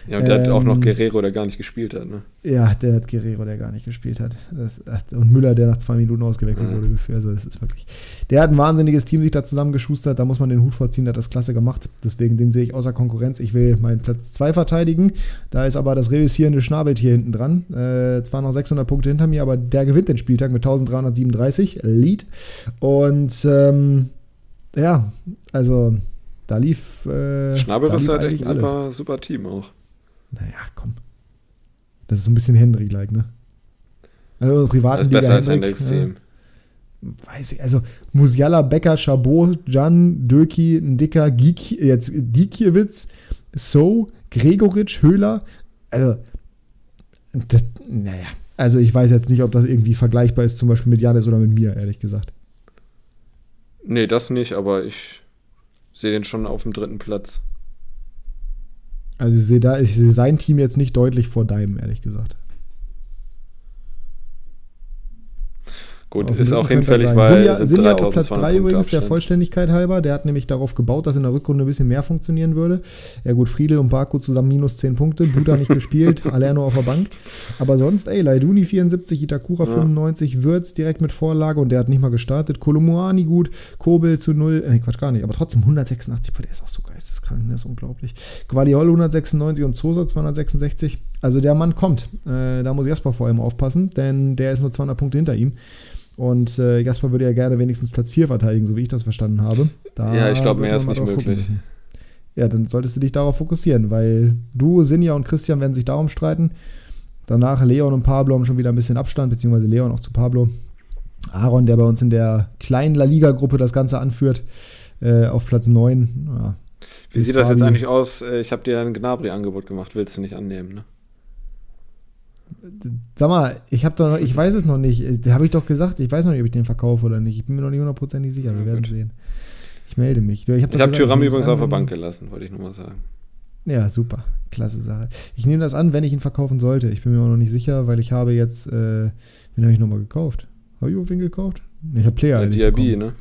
Ja, und der ähm, hat auch noch ähm, Guerrero, der gar nicht gespielt hat, ne? Ja, der hat Guerrero, der gar nicht gespielt hat. Das, und Müller, der nach zwei Minuten ausgewechselt ja. wurde, gefühlt. Also, das ist wirklich. Der hat ein wahnsinniges Team sich da zusammengeschustert, da muss man den Hut vorziehen, der hat das klasse gemacht. Deswegen, den sehe ich außer Konkurrenz. Ich will meinen Platz 2 verteidigen. Da ist aber das revisierende Schnabeltier hinten dran. Äh, zwar noch 600 Punkte hinter mir, aber der gewinnt den Spieltag mit 1337. Lead. Und und ähm, ja, also da lief. Äh, Schnabel ist halt echt ein super, super Team auch. Naja, komm. Das ist so ein bisschen Henry-like, ne? Also privaten das ist besser als Hendricks Team. Weiß ich, also Musiala, Becker, Chabot, Jan, Döki, Dicker, Giek, jetzt Dikiewicz, So, Gregoritsch, Höhler, also das, naja, Also ich weiß jetzt nicht, ob das irgendwie vergleichbar ist, zum Beispiel mit Janis oder mit mir, ehrlich gesagt. Nee, das nicht, aber ich sehe den schon auf dem dritten Platz. Also ich sehe da, ich sehe sein Team jetzt nicht deutlich vor deinem, ehrlich gesagt. Gut, ist auch hinfällig, weil Sinja, sind Sinja auf Platz 3 übrigens, der Vollständigkeit halber. Der hat nämlich darauf gebaut, dass in der Rückrunde ein bisschen mehr funktionieren würde. Ja gut, Friedel und Baku zusammen minus 10 Punkte. Buda nicht gespielt, Alerno auf der Bank. Aber sonst, ey, Laiduni 74, Itakura ja. 95, Würz direkt mit Vorlage und der hat nicht mal gestartet. Kolomuani gut, Kobel zu 0, äh, Quatsch, gar nicht, aber trotzdem 186, der ist auch so geisteskrank, der ist unglaublich. Guardiol 196 und Zosa 266. Also der Mann kommt. Äh, da muss Jasper vor allem aufpassen, denn der ist nur 200 Punkte hinter ihm. Und äh, Jasper würde ja gerne wenigstens Platz 4 verteidigen, so wie ich das verstanden habe. Da ja, ich glaube, mehr ist nicht möglich. Ja, dann solltest du dich darauf fokussieren, weil du, Sinja und Christian werden sich darum streiten. Danach Leon und Pablo haben schon wieder ein bisschen Abstand, beziehungsweise Leon auch zu Pablo. Aaron, der bei uns in der kleinen La Liga-Gruppe das Ganze anführt, äh, auf Platz 9. Ja. Wie sieht das jetzt eigentlich aus? Äh, ich habe dir ein Gnabri-Angebot gemacht, willst du nicht annehmen, ne? Sag mal, ich habe doch noch, ich weiß es noch nicht. Habe ich doch gesagt, ich weiß noch nicht, ob ich den verkaufe oder nicht. Ich bin mir noch nicht hundertprozentig sicher. Wir werden Gut. sehen. Ich melde mich. Ich habe hab Tyram übrigens auf der Bank gelassen, wollte ich nur mal sagen. Ja, super. Klasse Sache. Ich nehme das an, wenn ich ihn verkaufen sollte. Ich bin mir auch noch nicht sicher, weil ich habe jetzt, äh, wen habe ich nochmal gekauft? Habe ich wen gekauft? Ich habe Player. Ja, DRB, ne?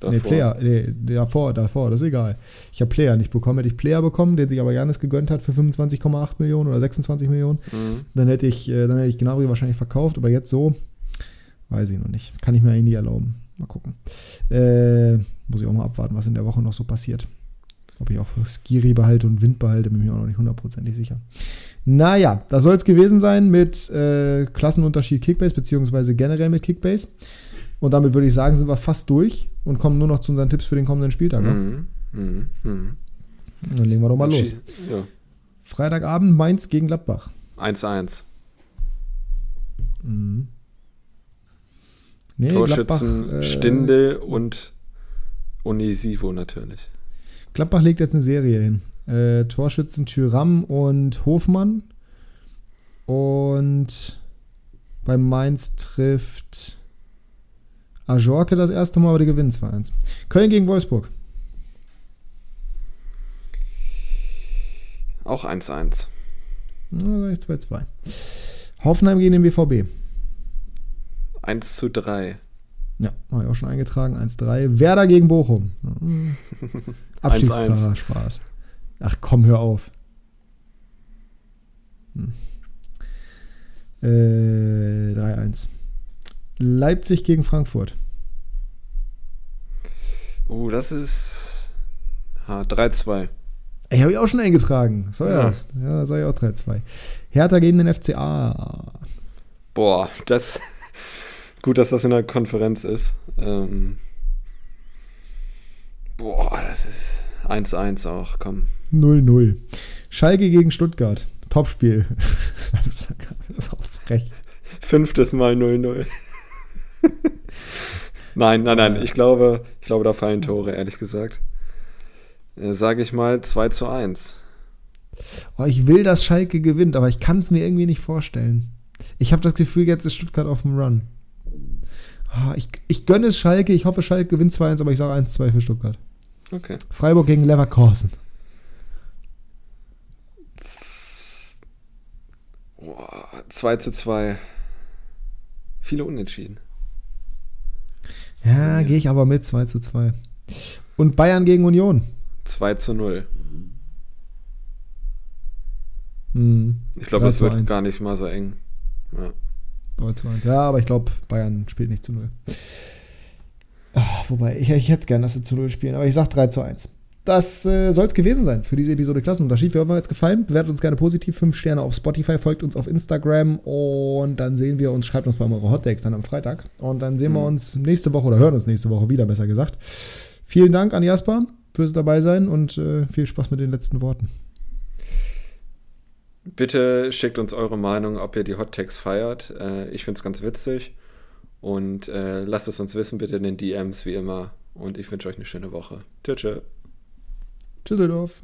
Davor. Nee, Player, nee, davor, davor, das ist egal. Ich habe Player nicht bekommen. Hätte ich Player bekommen, den sich aber Janis gegönnt hat für 25,8 Millionen oder 26 Millionen, mhm. dann hätte ich, äh, dann hätte ich Gnabry wahrscheinlich verkauft, aber jetzt so, weiß ich noch nicht. Kann ich mir eigentlich nie erlauben. Mal gucken. Äh, muss ich auch mal abwarten, was in der Woche noch so passiert. Ob ich auch Skiri behalte und Wind behalte, bin ich mir auch noch nicht hundertprozentig sicher. Naja, das soll es gewesen sein mit äh, Klassenunterschied Kickbase, beziehungsweise generell mit Kickbase. Und damit würde ich sagen, sind wir fast durch und kommen nur noch zu unseren Tipps für den kommenden Spieltag. Mhm. Mhm. Mhm. Dann legen wir doch mal los. Ja. Freitagabend Mainz gegen Gladbach. 1-1. Mhm. Nee, Torschützen Gladbach, äh, Stindel und Onisivo natürlich. Gladbach legt jetzt eine Serie hin. Äh, Torschützen Tyram und Hofmann. Und bei Mainz trifft Ajorke das erste Mal, aber die gewinnen 2-1. Köln gegen Wolfsburg. Auch 1-1. Na, sag ich 2-2. Hoffenheim gegen den BVB. 1 zu 3. Ja, habe ich auch schon eingetragen. 1-3. Werder gegen Bochum. Abstiegskracher Spaß. Ach komm, hör auf. Hm. Äh, 3-1. Leipzig gegen Frankfurt. Oh, das ist 3-2. Ey, habe ich auch schon eingetragen. So ja. das. Ja, sag ich auch 3-2. Hertha gegen den FCA. Boah, das. Gut, dass das in der Konferenz ist. Ähm, boah, das ist 1-1 auch, komm. 0-0. Schalke gegen Stuttgart. Topspiel. das ist auch frech. Fünftes Mal 0-0 nein, nein, nein. Ich glaube, ich glaube, da fallen Tore, ehrlich gesagt. Äh, Sage ich mal 2 zu 1. Oh, ich will, dass Schalke gewinnt, aber ich kann es mir irgendwie nicht vorstellen. Ich habe das Gefühl, jetzt ist Stuttgart auf dem Run. Oh, ich, ich gönne es Schalke, ich hoffe, Schalke gewinnt 2-1, aber ich sage 1-2 für Stuttgart. Okay. Freiburg gegen Leverkusen. Oh, 2 zu 2. Viele Unentschieden. Ja, gehe ich aber mit 2 zu 2. Und Bayern gegen Union. 2 zu 0. Hm. Ich glaube, das wird 1. gar nicht mal so eng. Ja. 3 zu 1. Ja, aber ich glaube, Bayern spielt nicht zu 0. Ach, wobei, ich, ich hätte gern, dass sie zu 0 spielen, aber ich sage 3 zu 1 das äh, soll es gewesen sein für diese Episode Klassenunterschied. Wir hoffen, euch hat gefallen. Bewertet uns gerne positiv. 5 Sterne auf Spotify, folgt uns auf Instagram und dann sehen wir uns, schreibt uns vor allem eure Hottakes dann am Freitag. Und dann sehen mhm. wir uns nächste Woche oder hören uns nächste Woche wieder, besser gesagt. Vielen Dank an Jasper fürs dabei sein und äh, viel Spaß mit den letzten Worten. Bitte schickt uns eure Meinung, ob ihr die Hot feiert. Äh, ich finde es ganz witzig. Und äh, lasst es uns wissen, bitte in den DMs wie immer. Und ich wünsche euch eine schöne Woche. Tschüss. Düsseldorf.